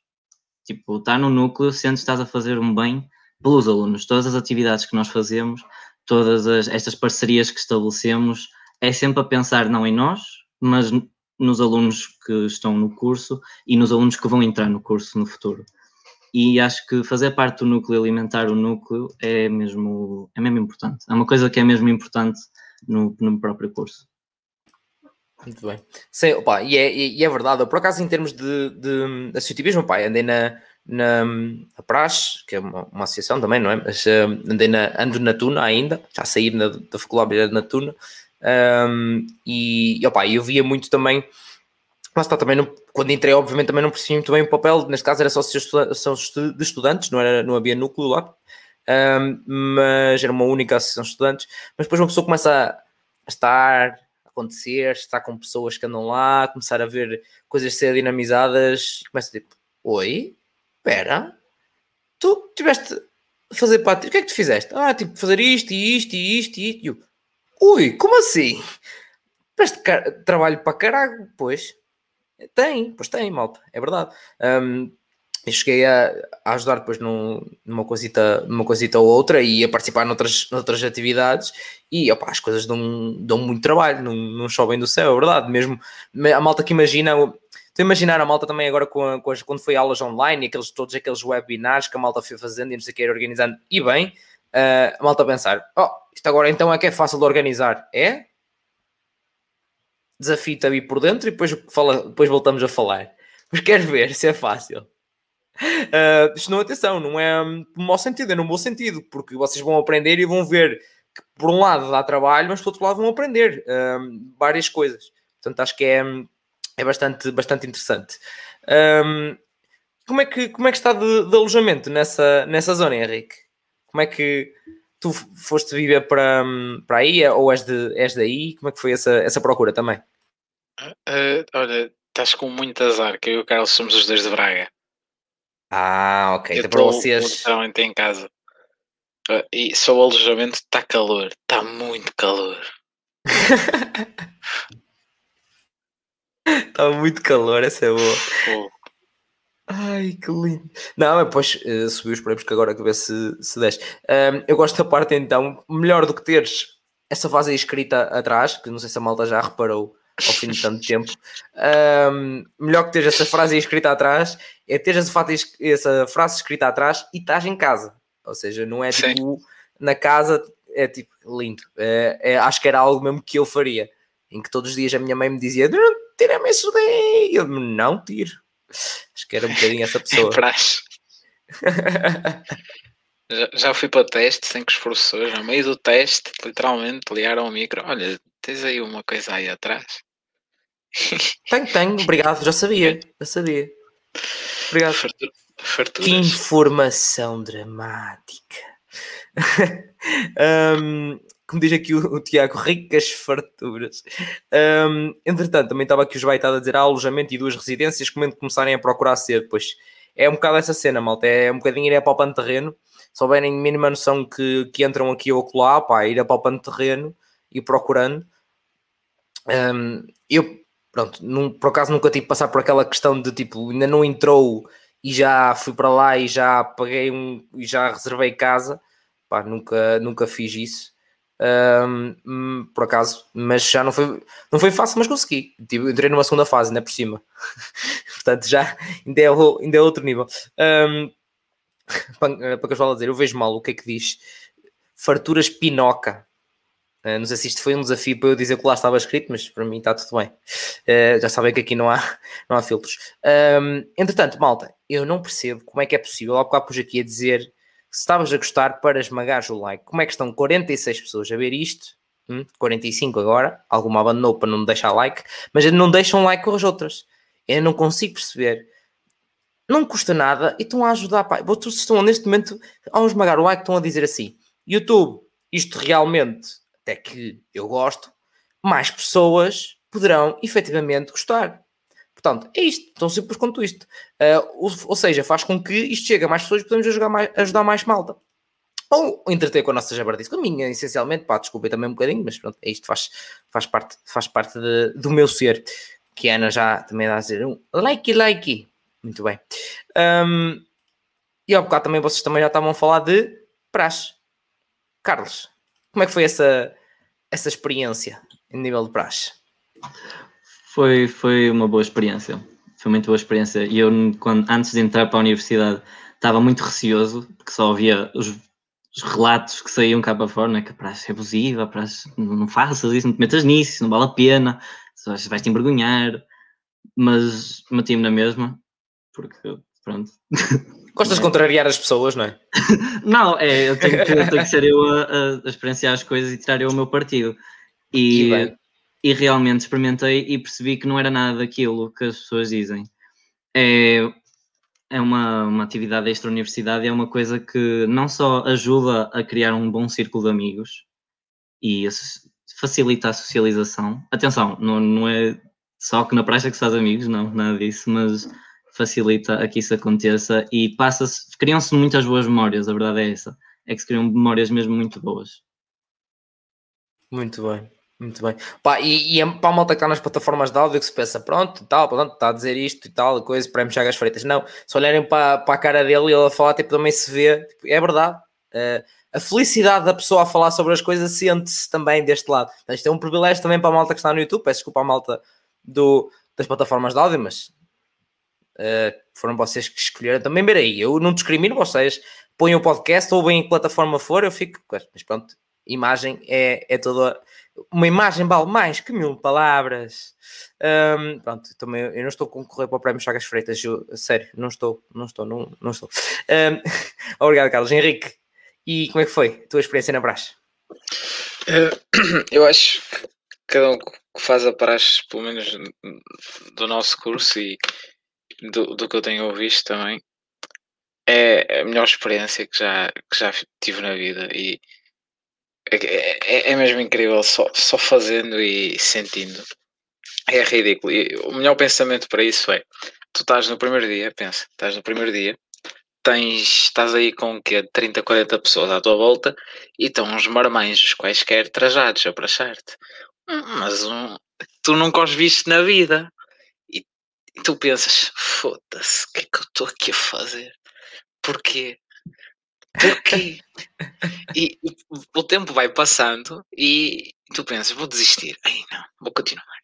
Tipo, está no núcleo, sentes que estás a fazer um bem pelos alunos. Todas as atividades que nós fazemos, todas as, estas parcerias que estabelecemos, é sempre a pensar não em nós, mas nos alunos que estão no curso e nos alunos que vão entrar no curso no futuro e acho que fazer parte do núcleo, alimentar o núcleo é mesmo, é mesmo importante. É uma coisa que é mesmo importante no, no próprio curso. Muito bem. Opa, e, é, e é verdade, por acaso em termos de, de associativismo, opa, andei na, na, na Praxe, que é uma, uma, associação também, não é? Mas uh, andei na, ando na Tuna ainda, já saí na, da faculdade na Tuna, um, e, e opa, eu via muito também Lá está, também não, quando entrei, obviamente, também não percebi muito bem o papel, neste caso era só associação de estudantes, não, era, não havia núcleo lá, um, mas era uma única associação de estudantes. Mas depois uma pessoa começa a, estar, a acontecer, estar com pessoas que andam lá, começar a ver coisas ser dinamizadas, começa tipo: Oi, espera, tu tiveste a fazer parte, o que é que tu fizeste? Ah, tipo, fazer isto e isto e isto e isto. Ui, como assim? Tiveste trabalho para caralho, pois. Tem, pois tem, malta, é verdade. Um, cheguei a, a ajudar depois num, numa, coisita, numa coisita ou outra e a participar noutras, noutras atividades e opa, as coisas dão, dão muito trabalho, não, não chovem do céu, é verdade. Mesmo a malta que imagina, estou a imaginar a malta também agora com, com as, quando foi aulas online e aqueles, todos aqueles webinars que a malta foi fazendo e não sei o que, organizando, e bem, uh, a malta a pensar, oh, isto agora então é que é fácil de organizar. É? Desafio-te a ir por dentro e depois, fala, depois voltamos a falar. Mas queres ver se é fácil? Uh, isto não, atenção, não é no mau sentido, é no bom sentido, porque vocês vão aprender e vão ver que por um lado dá trabalho, mas por outro lado vão aprender uh, várias coisas. Portanto, acho que é, é bastante, bastante interessante. Um, como, é que, como é que está de, de, alojamento nessa, nessa zona, Henrique? Como é que tu foste viver para, para aí ou és, de, és daí? Como é que foi essa, essa procura também? Uh, olha, estás com muito azar, que eu e o Carlos somos os dois de Braga. Ah, ok. Eu Então para vocês. literalmente em casa. Ah, E só o alojamento está calor. Está muito calor. Está (laughs) muito calor, essa é boa. Ai, que lindo. Não, depois eh, subiu os prémios que agora que ver se, se desce. Ahm, eu gosto da parte então, melhor do que teres essa frase aí escrita atrás, que não sei se a malta já reparou ao fim de tanto tempo. ahm, melhor que teres essa frase escrita atrás é teres essa, essa frase escrita atrás e estás em casa. Ou seja, não é Sim. tipo na casa, é tipo lindo. É, é- acho que era algo mesmo que eu faria. Em que todos os dias a minha mãe me dizia: "Não, tira-me isso daí. Eu não tiro. Acho que era um bocadinho essa pessoa. (laughs) Já, já fui para teste sem que os professores, no meio do teste, literalmente ligaram o micro. Olha, tens aí uma coisa aí atrás. (laughs) Tenho, tenho, obrigado, já sabia, já sabia. Obrigado. Fartu- Que informação dramática. (laughs) Ahm, como diz aqui o, o Tiago, (laughs) ricas farturas. Ahm, entretanto, também estava aqui o Joaitado a dizer há alojamento e duas residências, comendo começarem a procurar cedo, pois é um bocado essa cena, malta, é um bocadinho ir a palpando terreno, se houverem mínima noção que, que entram aqui ou acolá, pá, ir a palpando terreno e procurando. Ahm, eu, pronto, num- por acaso nunca tive que passar por aquela questão de tipo, ainda não entrou e já fui para lá e já paguei um e já reservei casa. Pá, nunca, nunca fiz isso. Hum, por acaso, mas já não foi, não foi fácil, mas consegui. Tipo, entrei numa segunda fase, ainda por cima. (laughs) Portanto, já ainda é, ainda é outro nível. Ahm, (laughs) para, para a dizer, eu vejo mal o que é que diz farturas pinoca. Uh, não sei se isto foi um desafio para eu dizer que lá estava escrito, mas para mim está tudo bem. Uh, já sabem que aqui não há, (laughs) não há filtros. Um, entretanto, malta, eu não percebo como é que é possível. Há bocado pus aqui a dizer se estavas a gostar para esmagares o like. Como é que estão 46 pessoas a ver isto? Hum, 45 agora. Alguma abandonou para não deixar like, mas não deixam like com as outras. Eu não consigo perceber. Não custa nada e estão a ajudar. Pá. Vocês estão neste momento ao esmagar o like, estão a dizer assim: YouTube, isto realmente até que eu gosto, mais pessoas poderão efetivamente gostar. Portanto, é isto, tão simples quanto isto. Uh, ou, ou, seja, faz com que isto chegue a mais pessoas e podemos ajudar mais, ajudar mais malta. Ou entreter com a nossa jabardice, com a minha, essencialmente, pá, desculpem também um bocadinho, mas pronto, é isto faz, faz parte, faz parte de, do meu ser. Que a Ana já também dá a dizer um like, like. Muito bem. Um, e ao bocado também vocês também já estavam a falar de praxe. Carlos, como é que foi essa, essa experiência em nível de praxe? Foi, foi uma boa experiência. Foi muito boa experiência. E eu, quando, antes de entrar para a universidade, estava muito receoso, porque só havia os, os relatos que saíam cá para fora, né? que a praxe é abusiva, praxe, não, não faças isso, não te metas nisso, não vale a pena, vais-te envergonhar. Mas meti-me na mesma, porque pronto. Gostas de contrariar as pessoas, não é? (laughs) Não, é, eu tenho que, eu tenho que ser eu a, a, experienciar as coisas e tirar eu o meu partido. E, e, e, realmente experimentei e percebi que não era nada daquilo que as pessoas dizem. É, é uma, uma atividade extra-universidade é uma coisa que não só ajuda a criar um bom círculo de amigos e facilita a socialização. Atenção, não, não é só que na praia que se faz amigos, não, nada disso, mas facilita a que isso aconteça e passa-se, criam-se muitas boas memórias, a verdade é essa, é que se criam memórias mesmo muito boas. Muito bem, muito bem. Pá, e, e para a malta que está nas plataformas de áudio que se pensa, pronto, tal, pronto, está a dizer isto e tal, coisa, para Chagas Freitas. Não, se olharem para, para a cara dele e ele a falar, tipo, também se vê, tipo, é verdade. Uh, a felicidade da pessoa a falar sobre as coisas sente-se também deste lado. Então, isto é um privilégio também para a malta que está no YouTube, peço desculpa à malta do, das plataformas de áudio, mas Uh, foram vocês que escolheram também ver aí. Eu não discrimino vocês, põem o podcast ou bem em que plataforma for, eu fico, mas pronto, imagem é, é toda uma imagem vale mais que mil palavras. Um, pronto, também eu não estou a concorrer para o Prémio Chagas Freitas, eu, sério, não estou, não estou, não, não estou. Um, (laughs) obrigado, Carlos. Henrique, e como é que foi a tua experiência na praxe? Uh, (clears throat) eu acho que cada um que faz a praxe, pelo menos do nosso curso e do, do que eu tenho ouvido também, é a melhor experiência que já, que já tive na vida e é, é, é mesmo incrível só, só fazendo e sentindo. É ridículo. E o melhor pensamento para isso é: tu estás no primeiro dia, pensa, estás no primeiro dia, tens, estás aí com o quê? 30, 40 pessoas à tua volta e estão uns marmanjos quaisquer trajados a prachar-te. Hum, Mas um, tu nunca os viste na vida. E, e tu pensas, foda-se, o que é que eu estou aqui a fazer? Porquê? Porquê? e, e o tempo vai passando e tu pensas, vou desistir. Ai não, vou continuar.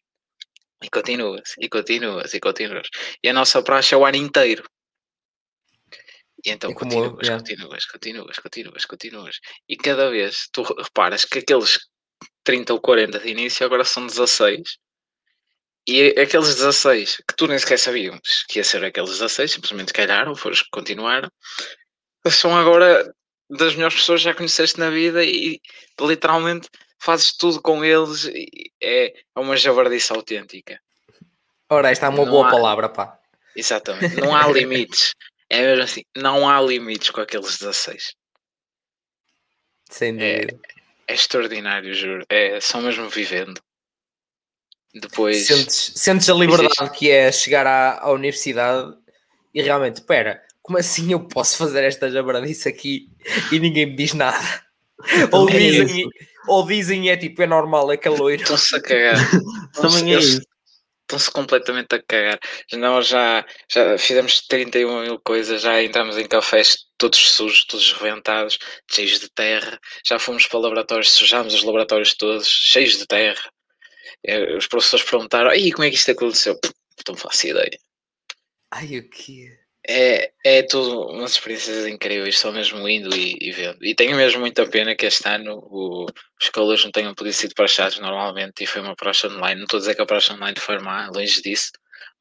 E continuas, e continuas, e continuas. E a nossa praxe é o ano inteiro. E então É como continuas, eu, yeah. continuas, continuas, continuas, continuas. E cada vez tu reparas que aqueles 30 ou 40 de início agora são 16. E aqueles 16 que tu nem sequer sabias que ia ser aqueles 16, simplesmente calharam, foram que continuaram, são agora das melhores pessoas que já conheceste na vida e literalmente fazes tudo com eles. E é, é uma javardice autêntica. Ora, esta é uma Não boa há- palavra, pá. Exatamente. Não há (laughs) limites. É mesmo assim, não há limites com aqueles 16. Sem É. dúvida. É extraordinário, juro. É, são mesmo vivendo. Depois. Sentes, sentes a liberdade que é chegar à, à universidade e realmente, espera, como assim eu posso fazer esta jabardice aqui e ninguém me diz nada? ou, Também é dizem, ou dizem é tipo, é normal, é caloiro. Estão-se a cagar. Também é isso. Estão-se completamente a cagar. Nós já, já fizemos 31 mil coisas, já entramos em cafés todos sujos, todos reventados, cheios de terra. Já fomos para laboratórios, sujámos os laboratórios todos, cheios de terra. Eh, Os professores perguntaram: Aí, como é que isto aconteceu? Pff, Não faço ideia. Ai, o quê? É, é tudo umas experiências incríveis, só mesmo indo e, e vendo. E tenho mesmo muita pena que este ano o- os calores não tenham podido ser praxados normalmente e foi uma praxe online. Não estou a dizer que a praxe online foi má, longe disso,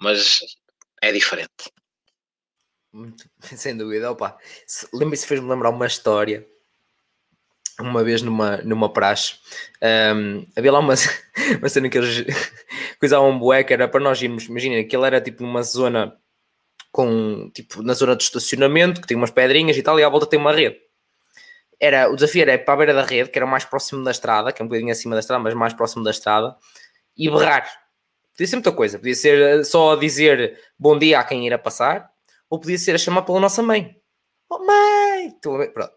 mas é diferente. Muito, (laughs) sem dúvida, opa. Se- Lembra-se, fez-me lembrar uma história. Uma vez numa, numa praxe, ahm, havia lá uma, (laughs) uma cena que eles (laughs) coisavam um bué que era para nós irmos. Imagina, aquilo era tipo numa zona com tipo na zona de estacionamento que tem umas pedrinhas e tal, e à volta tem uma rede. Era, o desafio era ir para a beira da rede, que era mais próximo da estrada, que é um bocadinho acima da estrada, mas mais próximo da estrada, e berrar. Podia ser muita coisa, podia ser eh, só dizer bom dia a quem ir a passar, ou podia ser a chamar pela nossa mãe. Oh mãe! Pronto.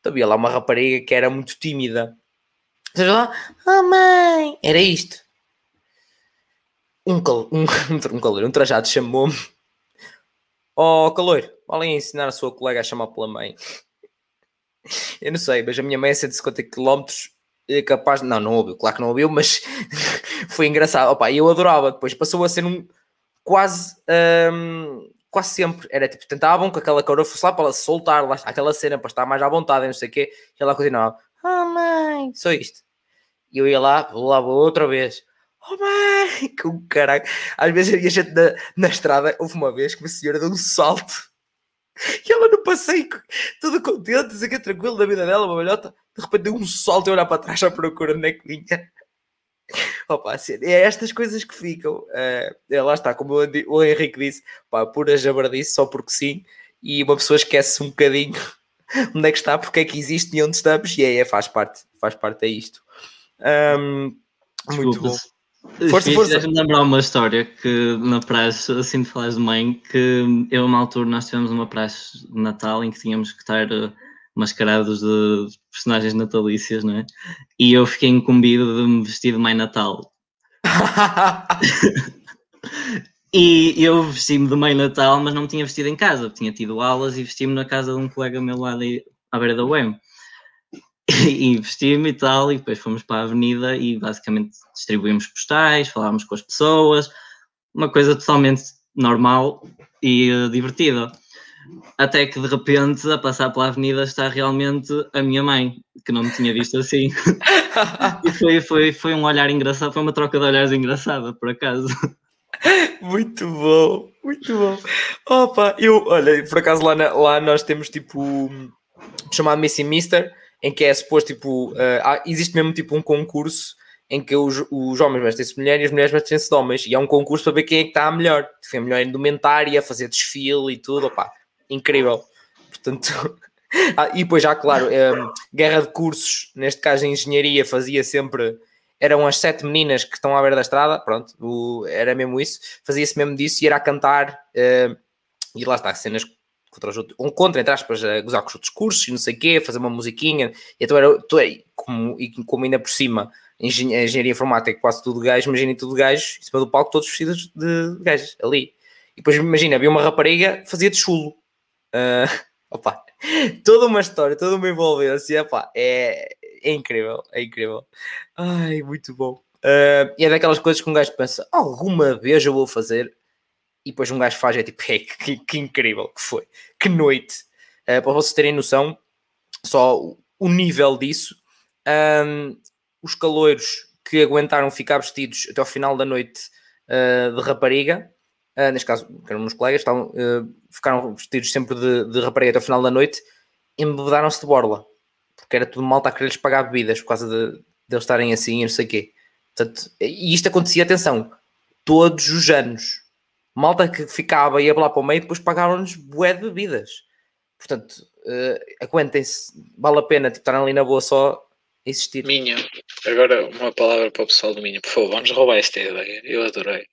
Então havia lá uma rapariga que era muito tímida. Seja lá, oh mãe! Era isto. Um, cal um, (laughs) um calor, um trajado chamou-me. Oh calor, valem ensinar a sua colega a chamar pela mãe. Eu não sei, mas a minha mãe é 150 km é capaz. Não, não ouviu, claro que não ouviu, mas (laughs) foi engraçado. Opa, eu adorava. Depois passou a ser um quase. hum, quase sempre. Era tipo, tentavam que aquela coroa fosse lá para ela soltar, lá aquela cena para estar mais à vontade, não sei o quê. E ela continuava, oh mãe, só isto. E eu ia lá, lá, vou outra vez. Oh mãe, com caralho. Às vezes havia gente na, na estrada, houve uma vez que uma senhora deu um salto. E ela no passeio, toda contente, dizer que é tranquilo da vida dela, uma velhota, de repente deu um salto e olhar para trás à procura onde é que vinha. Opa, assim, é estas coisas que ficam. eh, é, lá está, como o, Henrique disse, pá, pura jabardice, só porque sim, e uma pessoa esquece um bocadinho (laughs) onde é que está, porque é que existe e onde estamos, e é, é, faz parte, faz parte é isto. Ahm, muito bom. Força, força. Deixa-me lembrar uma história que na praxe, assim de falas de mãe, que eu, na altura, nós tivemos uma praxe de Natal em que tínhamos que estar eh, mascarados de personagens natalícias, não é? E eu fiquei incumbido de me vestir de Mãe Natal. (laughs) E eu vesti-me de Mãe Natal, mas não me tinha vestido em casa, tinha tido aulas e vesti-me na casa de um colega meu lá de, à beira da UEM. (laughs) Vesti-me e tal, e depois fomos para a avenida e basicamente distribuímos postais, falámos com as pessoas, uma coisa totalmente normal e eh, divertida. Até que de repente, a passar pela avenida, está realmente a minha mãe, que não me tinha visto assim. (laughs) E foi, foi, foi um olhar engraçado, foi uma troca de olhares engraçada, por acaso. Muito bom, muito bom. Opa, eu, olha, por acaso lá, na- lá nós temos tipo chamado Missy Mister, em que é suposto tipo, eh, há- existe mesmo tipo um concurso em que os, os homens vestem-se de mulher e as mulheres vestem-se de homens, e é um concurso para ver quem é que está a melhor. Foi a melhor indumentária, fazer desfile e tudo, opá, incrível. Portanto, (laughs) ah, e depois já, claro, eh, guerra de cursos, neste caso em engenharia, fazia sempre eram as sete meninas que estão à beira da estrada, pronto, o- era mesmo isso, fazia-se mesmo disso e era a cantar, eh, e lá está, cenas contra, os outros, um contra, entre aspas, a gozar com os outros cursos e não sei o quê, fazer uma musiquinha. E então era, tu, como, e como ainda por cima, engenharia, informática, quase tudo gajo, imaginem tudo gajo, em cima do palco, todos vestidos de gajos ali. E depois imagina, havia uma rapariga, fazia de chulo. (laughs) Uh, opa, toda uma história, toda uma envolvência, opa, é, é incrível, é incrível. Ai, muito bom. Uh, e é daquelas coisas que um gajo pensa, alguma vez eu vou fazer, e depois um gajo faz, é tipo, (laughs) é, que, que incrível que foi, que noite. Uh, para vocês terem noção, só o nível disso, um, os caloiros que aguentaram ficar vestidos até ao final da noite uh, de rapariga, uh, neste caso, que eram meus colegas, estavam, ficaram vestidos sempre de, de rapariga até ao final da noite, embebedaram-se de borla, porque era tudo malta a querer-lhes pagar bebidas por causa de, de eles estarem assim e não sei o quê. Portanto, e isto acontecia, atenção, todos os anos. Malta que ficava e ia lá para o meio, depois pagavam-nos bué de bebidas. Portanto, uh, aguentem-se, vale a pena tipo, estar ali na boa só existir. Minha, agora uma palavra para o pessoal do Minho, por favor, vamos roubar esta ideia. Eu adorei.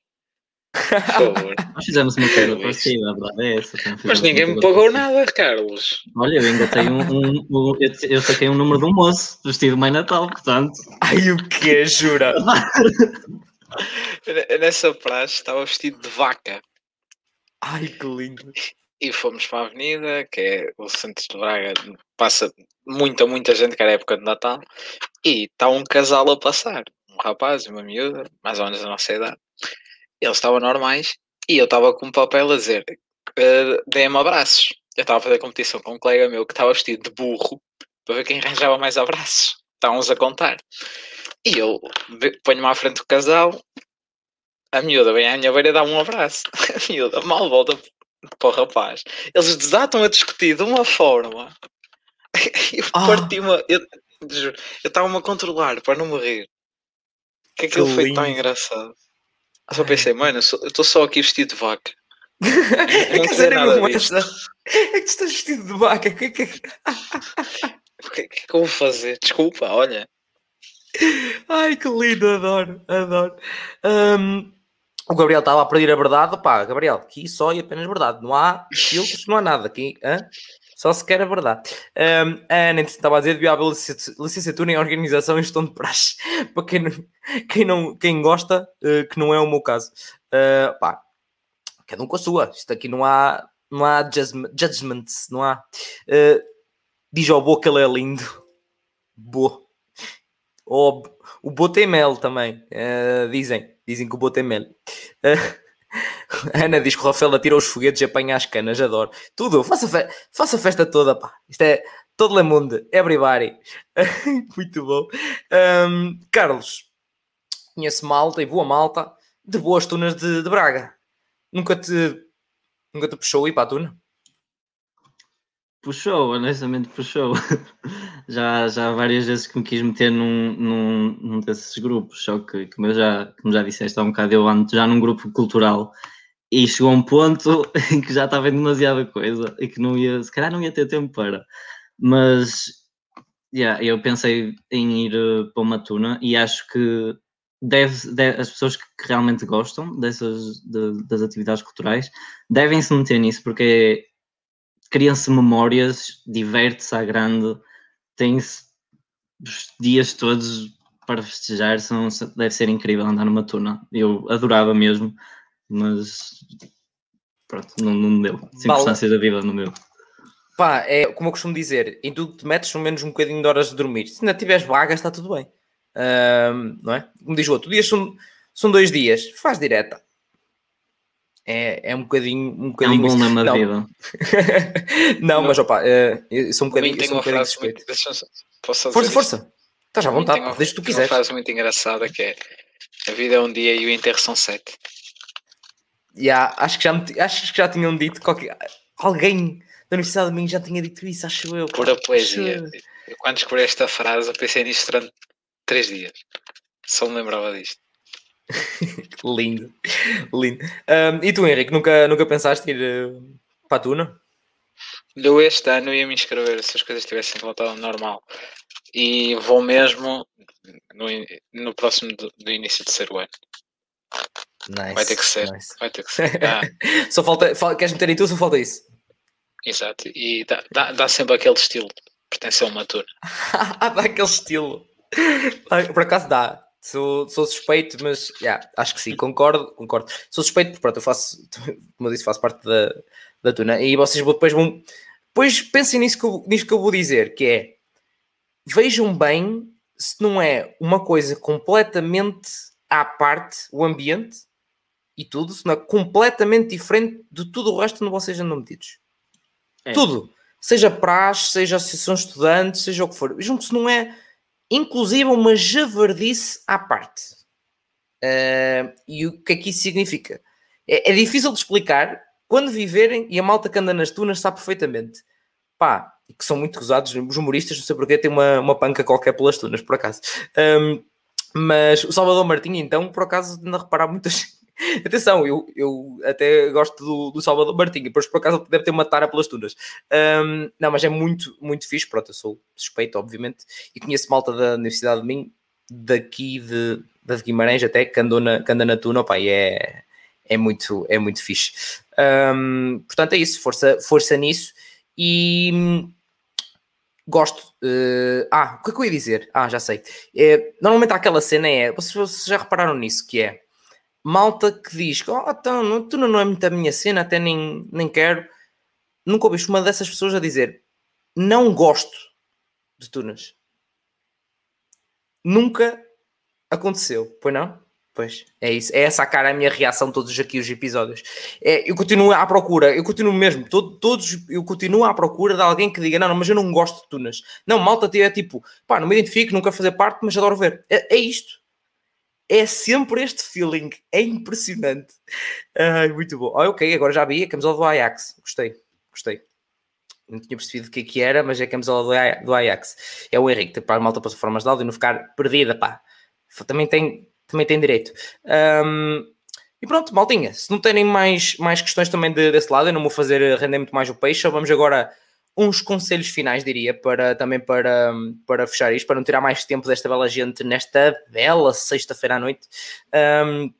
Por favor. (laughs) Nós fizemos uma coisa parecida, a verdade é essa. Mas ninguém me pagou nada, Carlos. Olha, eu ainda tenho um, um, um, eu saquei um número de um moço vestido Mãe Natal, portanto. Ai, o que jura? (laughs) Nessa praxe estava vestido de vaca. Ai, que lindo. E fomos para a avenida, que é o centro de Braga, passa muita, muita gente, que era época de Natal, e está um casal a passar, um rapaz e uma miúda, mais ou menos da nossa idade. Eles estavam normais e eu estava com um papel a dizer uh, dê-me abraços. Eu estava a fazer competição com um colega meu que estava vestido de burro para ver quem arranjava mais abraços. Estávamos a contar. E eu ponho-me à frente do casal, a miúda vem à minha beira e dá um abraço. (laughs) A miúda mal volta para o rapaz. Eles desatam a discutir de uma forma. (laughs) Eu ah. parti-me. Eu estava-me a controlar para não morrer. Que aquilo que foi tão engraçado. Eu só pensei, mano, eu estou só aqui vestido de vaca. (laughs) é que nada disto. É que tu estás vestido de vaca. O que é que... o que é que eu vou fazer? Desculpa, olha. Ai, que lindo, adoro, adoro. Um, o Gabriel estava a pedir a verdade. Pá, Gabriel, aqui só e apenas verdade. Não há filtros, não há nada. Aqui, hã? Só se quer a verdade. Um, a Ana estava a dizer devia haver licenciatura em organização e gestão de praxe. (laughs) Para quem não, quem, não, quem gosta, uh, que não é o meu caso. Uh, pá, cada um com a sua. Isto aqui não há, não há judgments, não há. Uh, diz ao Bo que ele é lindo. Bo. Oh, o Bo tem mel também. Uh, dizem. Dizem que o Bo tem mel. Uh, (laughs) Ana diz que o Rafael atira os foguetes e apanha as canas, adoro. Tudo, faça, fe faça festa toda, pá. Isto é todo le mundo, everybody. (laughs) Muito bom. Um, Carlos, conhece malta e boa malta de boas tunas de, de, Braga. Nunca te, nunca te puxou ir para a tuna? Puxou, honestamente puxou. (laughs) já, já várias vezes que me quis meter num, num, num desses grupos, só que, como, eu já, como já disseste há um bocado, eu ando já num grupo cultural e chegou um ponto (laughs) em que já estava em demasiada coisa e que não ia, se calhar não ia ter tempo para. Mas yeah, eu pensei em ir uh, para uma tuna e acho que deve, deve, as pessoas que realmente gostam dessas de, das atividades culturais devem se meter nisso porque criam-se memórias, diverte-se à grande, tem-se os dias todos para festejar, são, deve ser incrível andar numa tuna. Eu adorava mesmo, mas pronto, não, não deu. Circunstâncias da vida não deu. Pá, é como eu costumo dizer, em tudo que te metes, são menos um bocadinho de horas de dormir. Se ainda tiveres vagas, está tudo bem. Um, não é? Como diz o outro, dias são, são dois dias, faz direta. É, é um bocadinho. Um bocadinho é um bom nome da vida. (laughs) não, mas opa, uh, eu sou um bocadinho. Sou um bocadinho muito, Força, força. Estás à vontade, deixa o que tu quiseres. Uma frase muito engraçada que é: A vida é um dia e o enterro são sete. Yeah, acho, que já, acho que já tinham dito qualquer, alguém da Universidade de Minho já tinha dito isso, acho eu. Pura poesia. Eu, quando descobri esta frase, eu pensei nisto durante três dias. Só me lembrava disto. Lindo, lindo. Um, e tu, Henrique, nunca, nunca pensaste ir uh, para a Tuna? Eu este ano ia me inscrever se as coisas estivessem voltado normal. E vou mesmo no, no próximo do, do início de ser o ano. Nice, vai ter que ser. Nice. Vai ter que ser. Ah. (laughs) só falta, falta. Queres meter em tu só falta isso? Exato, e dá, dá, dá sempre aquele estilo, pertence a uma tuna. (laughs) dá aquele estilo. Por acaso dá. Sou, sou suspeito, mas yeah, acho que sim, concordo, concordo. Sou suspeito porque pronto, eu faço, (laughs) como eu disse, faço parte da, da tuna. E vocês depois vão. Depois pensem nisso que, eu, nisso que eu vou dizer, que é vejam bem se não é uma coisa completamente à parte, o ambiente e tudo, se não é completamente diferente de tudo o resto onde vocês andam metidos. É. Tudo. Seja praxe, seja associação estudante, seja o que for. Vejam que se não é inclusive uma javardice à parte. Uh, e o que é que isso significa? É, é, difícil de explicar quando viverem, e a malta que anda nas tunas sabe perfeitamente. Pá, que são muito usados, os humoristas, não sei porquê, tem uma, uma panca qualquer pelas tunas, por acaso. Um, mas o Salvador Martinho, então, por acaso, anda a reparar muitas, (laughs) (laughs) Atenção, eu, eu até gosto do, do Salvador Martinho, depois por acaso deve ter uma tara pelas tunas. Um, não, mas é muito, muito fixe. Pronto, eu sou suspeito, obviamente, e conheço malta da Universidade de Minho, daqui de, de Guimarães até, que, andou na, que anda na tuna, opa, é, é, muito, é muito fixe. Um, portanto, é isso, força, força nisso. E gosto. Uh, ah, o que é que eu ia dizer? Ah, já sei. É, normalmente aquela cena, é, vocês, vocês já repararam nisso, que é malta que diz que oh, então, tu não é muito a minha cena, até nem, nem quero. Nunca ouviste uma dessas pessoas a dizer não gosto de tunas. Nunca aconteceu, pois não? Pois, é isso. É essa a cara a minha reação todos aqui os episódios. É, eu continuo à procura, eu continuo mesmo, todo, todos, eu continuo à procura de alguém que diga, não, não, mas eu não gosto de tunas. Não, malta é tipo, pá, não me identifico, quero fazer parte, mas adoro ver. É, é isto é sempre este feeling, é impressionante. Muito bom. Oh, ok, agora já vi a camisola do Ajax. Gostei, gostei. Não tinha percebido o que, é que era, mas é a camisola do Ajax. É o Henrique, para a malta plataformas de áudio e não ficar perdida, pá. Também tem, também tem direito. Um, e pronto, maltinha, se não terem mais, mais questões também de, desse lado, eu não vou fazer render muito mais o peixe, vamos agora uns conselhos finais, diria, para também para, para fechar isto, para não tirar mais tempo desta bela gente nesta bela sexta-feira à noite. Um,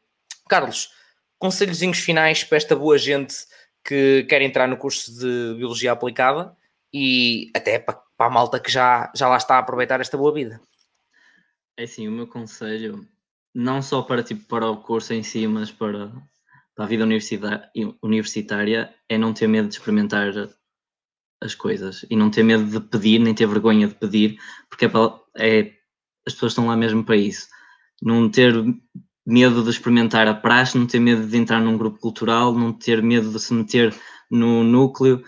Carlos, conselhozinhos finais para esta boa gente que quer entrar no curso de Biologia Aplicada e até para, para a malta que já, já lá está a aproveitar esta boa vida. É assim, o meu conselho, não só para, tipo, para o curso em si, mas para, para a vida universitária, é não ter medo de experimentar as coisas e não ter medo de pedir, nem ter vergonha de pedir, porque é, é as pessoas estão lá mesmo para isso. Não ter medo de experimentar a praxe, não ter medo de entrar num grupo cultural, não ter medo de se meter no núcleo,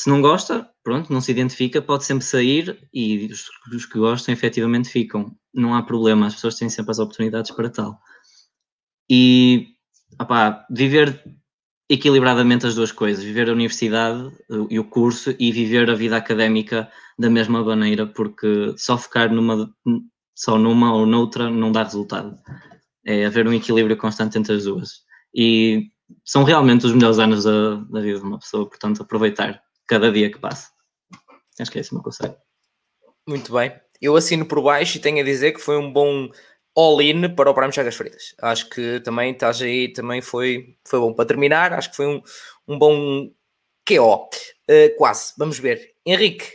se não gosta, pronto, não se identifica, pode sempre sair e os, os que gostam efetivamente ficam. Não há problema, as pessoas têm sempre as oportunidades para tal. E opá, viver equilibradamente as duas coisas, viver a universidade e o curso e viver a vida académica da mesma maneira, porque só focar numa, só numa ou noutra não dá resultado. É haver um equilíbrio constante entre as duas. E são realmente os melhores anos da, da vida de uma pessoa, portanto, aproveitar cada dia que passa. Acho que é esse o meu conselho. Muito bem. Eu assino por baixo e tenho a dizer que foi um bom all-in para o Prime Chagas Fritas. Acho que também estás aí, também foi, foi bom para terminar. Acho que foi um, um bom QO. Uh, eh, quase. Vamos ver. Henrique,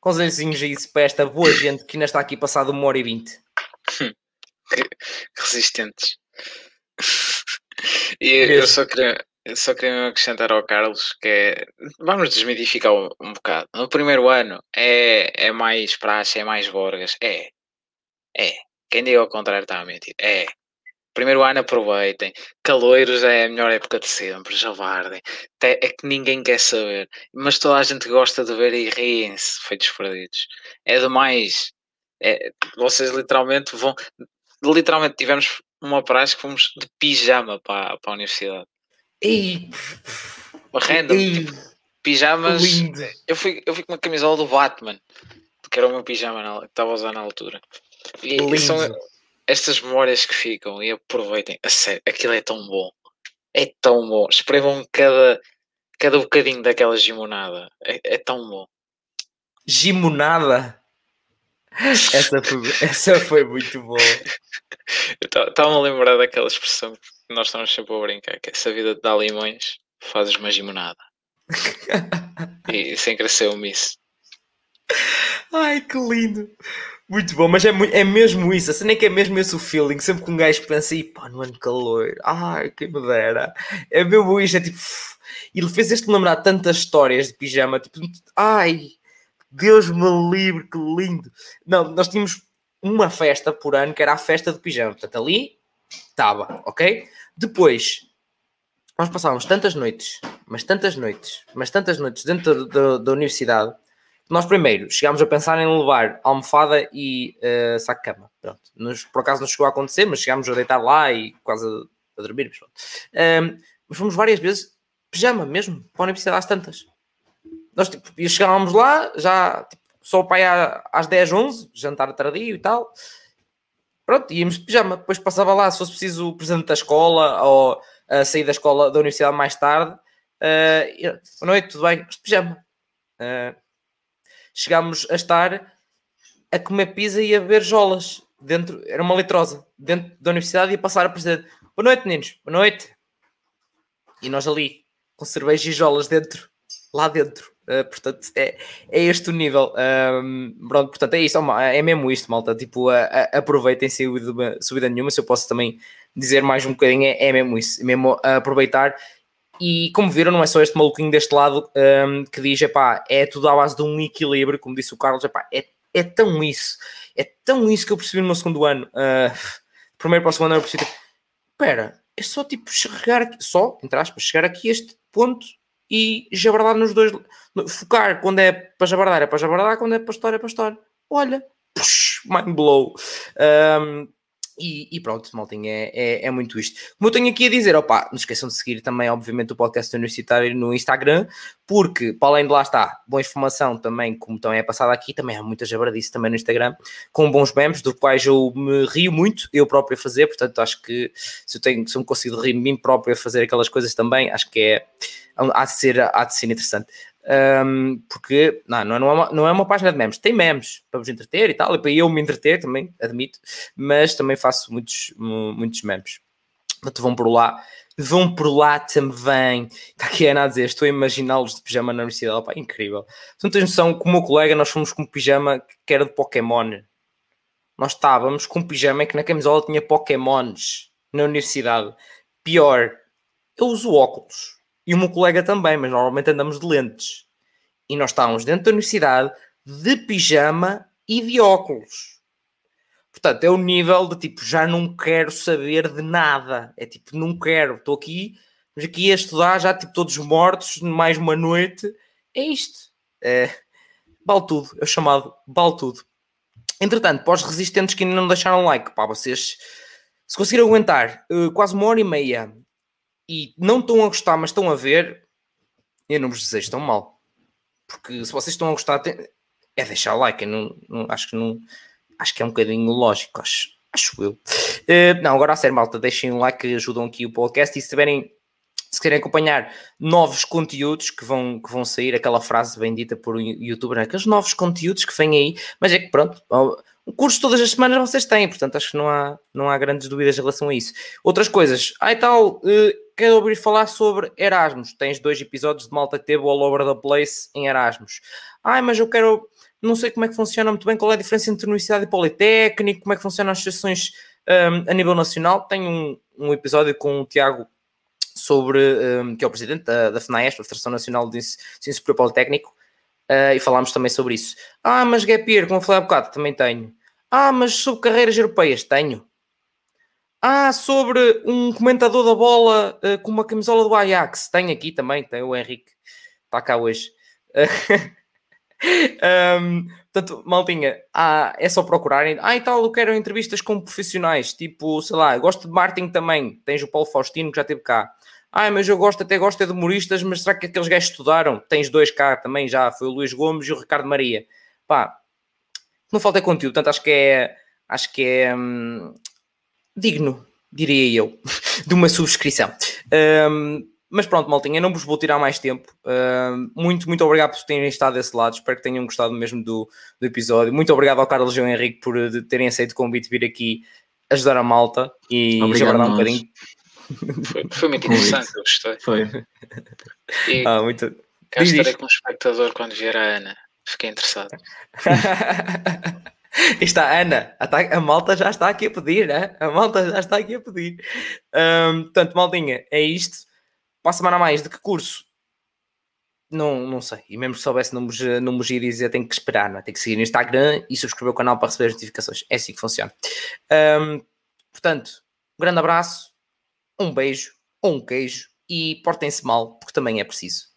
conselhozinhos isso para esta boa gente que ainda está aqui passado uma hora e vinte. (laughs) Resistentes. (laughs) E eu só queria, só queria acrescentar ao Carlos que é, vamos desmitificar um, um, bocado. No primeiro ano é, é mais praxe, é mais borgas. É, é. Quem diga ao contrário está a mentir. É. Primeiro ano aproveitem. Caloiros é a melhor época de sempre. Javardem. É que ninguém quer saber. Mas toda a gente gosta de ver e riem-se, feitos perdidos. É demais. É, vocês literalmente vão. Literalmente tivemos uma praxe que fomos de pijama para, para a universidade. E... Random. E... Pijamas. Lindo. Eu fui, eu fui com uma camisola do Batman, que era o meu pijama que estava a usar na altura. E, e são estas memórias que ficam e aproveitem. A sério, aquilo é tão bom. É tão bom. Esprevam cada, cada bocadinho daquela gimonada. É, é tão bom. Gimonada? Essa foi, essa foi muito boa. (laughs) Estava-me a lembrar daquela expressão que nós estamos sempre a brincar, que essa vida de dar limões fazes uma gimonada. (laughs) e sem crescer o miss. Ai, que lindo! Muito bom, mas é, é mesmo isso, assim nem que é mesmo esse o feeling, sempre que um gajo pensa, e pá, no ano calor, ai, que me dera, é mesmo isso, é tipo, ele fez este lembrar tantas histórias de pijama, tipo, ai, Deus me livre, que lindo. Não, nós tínhamos uma festa por ano que era a festa de pijama, portanto ali estava, ok? Depois, nós passávamos tantas noites, mas tantas noites, mas tantas noites dentro da, da universidade nós primeiro chegámos a pensar em levar almofada e uh, saco de cama. Pronto. Nos, por acaso não chegou a acontecer, mas chegámos a deitar lá e quase a, a dormir. Mas, um, mas fomos várias vezes pijama mesmo, para a universidade às tantas. Nós tipo, chegávamos lá, já tipo, só para aí às 10, 11, jantar tardio e tal. Pronto, íamos de pijama. Depois passava lá, se fosse preciso, o presidente da escola ou a sair da escola da universidade mais tarde. Uh, boa noite, tudo bem? De pijama. Uh, chegámos a estar a comer pizza e a beber jolas dentro, era uma litrosa, dentro da universidade e a passar a presidente. Boa noite, meninos, boa noite. E nós ali, com cerveja e jolas dentro, lá dentro. Uh, portanto, é, é este o nível. Um, pronto, portanto, é isto, é mesmo isto, malta. Tipo, uh, uh, aproveitem sem subida, subida nenhuma. Se eu posso também dizer mais um bocadinho, é, é mesmo isso, é mesmo aproveitar e como viram, não é só este maluquinho deste lado um, que diz, epá, é tudo à base de um equilíbrio, como disse o Carlos, epá, é, é tão isso, é tão isso que eu percebi no meu segundo ano. Uh, (laughs) primeiro para o segundo ano eu percebi, espera, é só tipo chegar aqui, só, entre aspas, chegar aqui a este ponto e jabardar nos dois, focar quando é para jabardar, é para jabardar, quando é para história, é para história. Olha, push, mind blow. Um, e, e, pronto, maltinho, é, é, é, muito isto. Como eu tenho aqui a dizer, opa, não esqueçam de seguir também, obviamente, o podcast universitário no Instagram, porque, para além de lá está, boa informação também, como também é passada aqui, também há muita jabardice também no Instagram, com bons memes, do quais eu me rio muito, eu próprio a fazer, portanto, acho que se eu, tenho, se eu me consigo rir de mim próprio a fazer aquelas coisas também, acho que é, há de ser, há de ser interessante um, porque não, não, é uma, não é uma página de memes, tem memes para vos entreter e tal, e para eu me entreter também, admito, mas também faço muitos, muitos memes. Portanto, vão por lá, vão por lá também. Está aqui a Ana a dizer: estou a imaginá-los de pijama na universidade. Opa, incrível. Não tens noção, com o meu colega, nós fomos com pijama que era de Pokémon. Nós estávamos com pijama que na camisola tinha Pokémons na universidade. Pior, eu uso óculos e o meu colega também, mas normalmente andamos de lentes. E nós estávamos dentro da universidade de pijama e de óculos. Portanto, é o nível de tipo, já não quero saber de nada. É tipo, não quero, estou aqui, mas aqui a estudar, já tipo todos mortos, mais uma noite. É isto. É, vale tudo, é o chamado vale tudo. Entretanto, para os resistentes que ainda não deixaram like, pá, vocês se conseguirem aguentar uh, quase uma hora e meia e não estão a gostar, mas estão a ver, eu não vos desejo tão mal. Porque se vocês estão a gostar, é deixar like. Eu não, não, acho que não acho que é um bocadinho lógico, acho, acho eu. Uh, não, agora a sério, malta, deixem um like ajudam aqui o podcast e se tiverem. Se querem acompanhar novos conteúdos que vão, que vão sair, aquela frase bem dita por um youtuber, né? aqueles novos conteúdos que vêm aí, mas é que pronto, o curso todas as semanas vocês têm, portanto acho que não há, não há grandes dúvidas em relação a isso. Outras coisas, e tal, uh, quero ouvir falar sobre Erasmus. Tens dois episódios de malta que teve all over the place em Erasmus. Ai, mas eu quero, não sei como é que funciona muito bem, qual é a diferença entre universidade e politécnico, como é que funcionam as associações um, a nível nacional. Tenho um, um episódio com o Tiago sobre, um, que é o presidente da, da a Federação Nacional de Ensino Superior Politécnico, uh, e falámos também sobre isso. Ah, mas Gap Year, como falei há bocado, também tenho. Ah, mas sobre carreiras europeias, tenho. Ah, sobre um comentador da bola uh, com uma camisola do Ajax, tenho aqui também, tem o Henrique, está cá hoje. (laughs) um, portanto, maltinha, ah, é só procurarem. Ah, e tal, eu quero entrevistas com profissionais, tipo, sei lá, gosto de marketing também. Tens o Paulo Faustino que já esteve cá. Ah, mas eu gosto, até gosto é de humoristas, mas será que aqueles gajos estudaram? Tens dois cá também já, foi o Luís Gomes e o Ricardo Maria. Pá, não falta conteúdo, portanto acho que é, acho que é hum, digno, diria eu, (laughs) de uma subscrição. Um, mas pronto, maltinha, não vos vou tirar mais tempo. Uh, muito, muito obrigado por terem estado desse lado. Espero que tenham gostado mesmo do, do episódio. Muito obrigado ao Carlos e ao Henrique por terem aceito o convite de vir aqui ajudar a malta e já um bocadinho. Foi, (laughs) foi muito interessante, eu gostei. Foi. E... Ah, muito, Cá Diz, estarei como espectador quando vier a Ana. Fiquei interessado. (laughs) está a Ana, a, ta- a malta já está aqui a pedir, né? a malta já está aqui a pedir. Ahm, portanto, maldinha, é isto. Para a semana a mais, de que curso? Não, não sei. E mesmo que soubesse, não vos, não vos ia dizer, tem que esperar, não é? Tem que seguir no Instagram e subscrever o canal para receber as notificações. É assim que funciona. Ahm, portanto, um grande abraço, um beijo, um queijo e portem-se mal, porque também é preciso.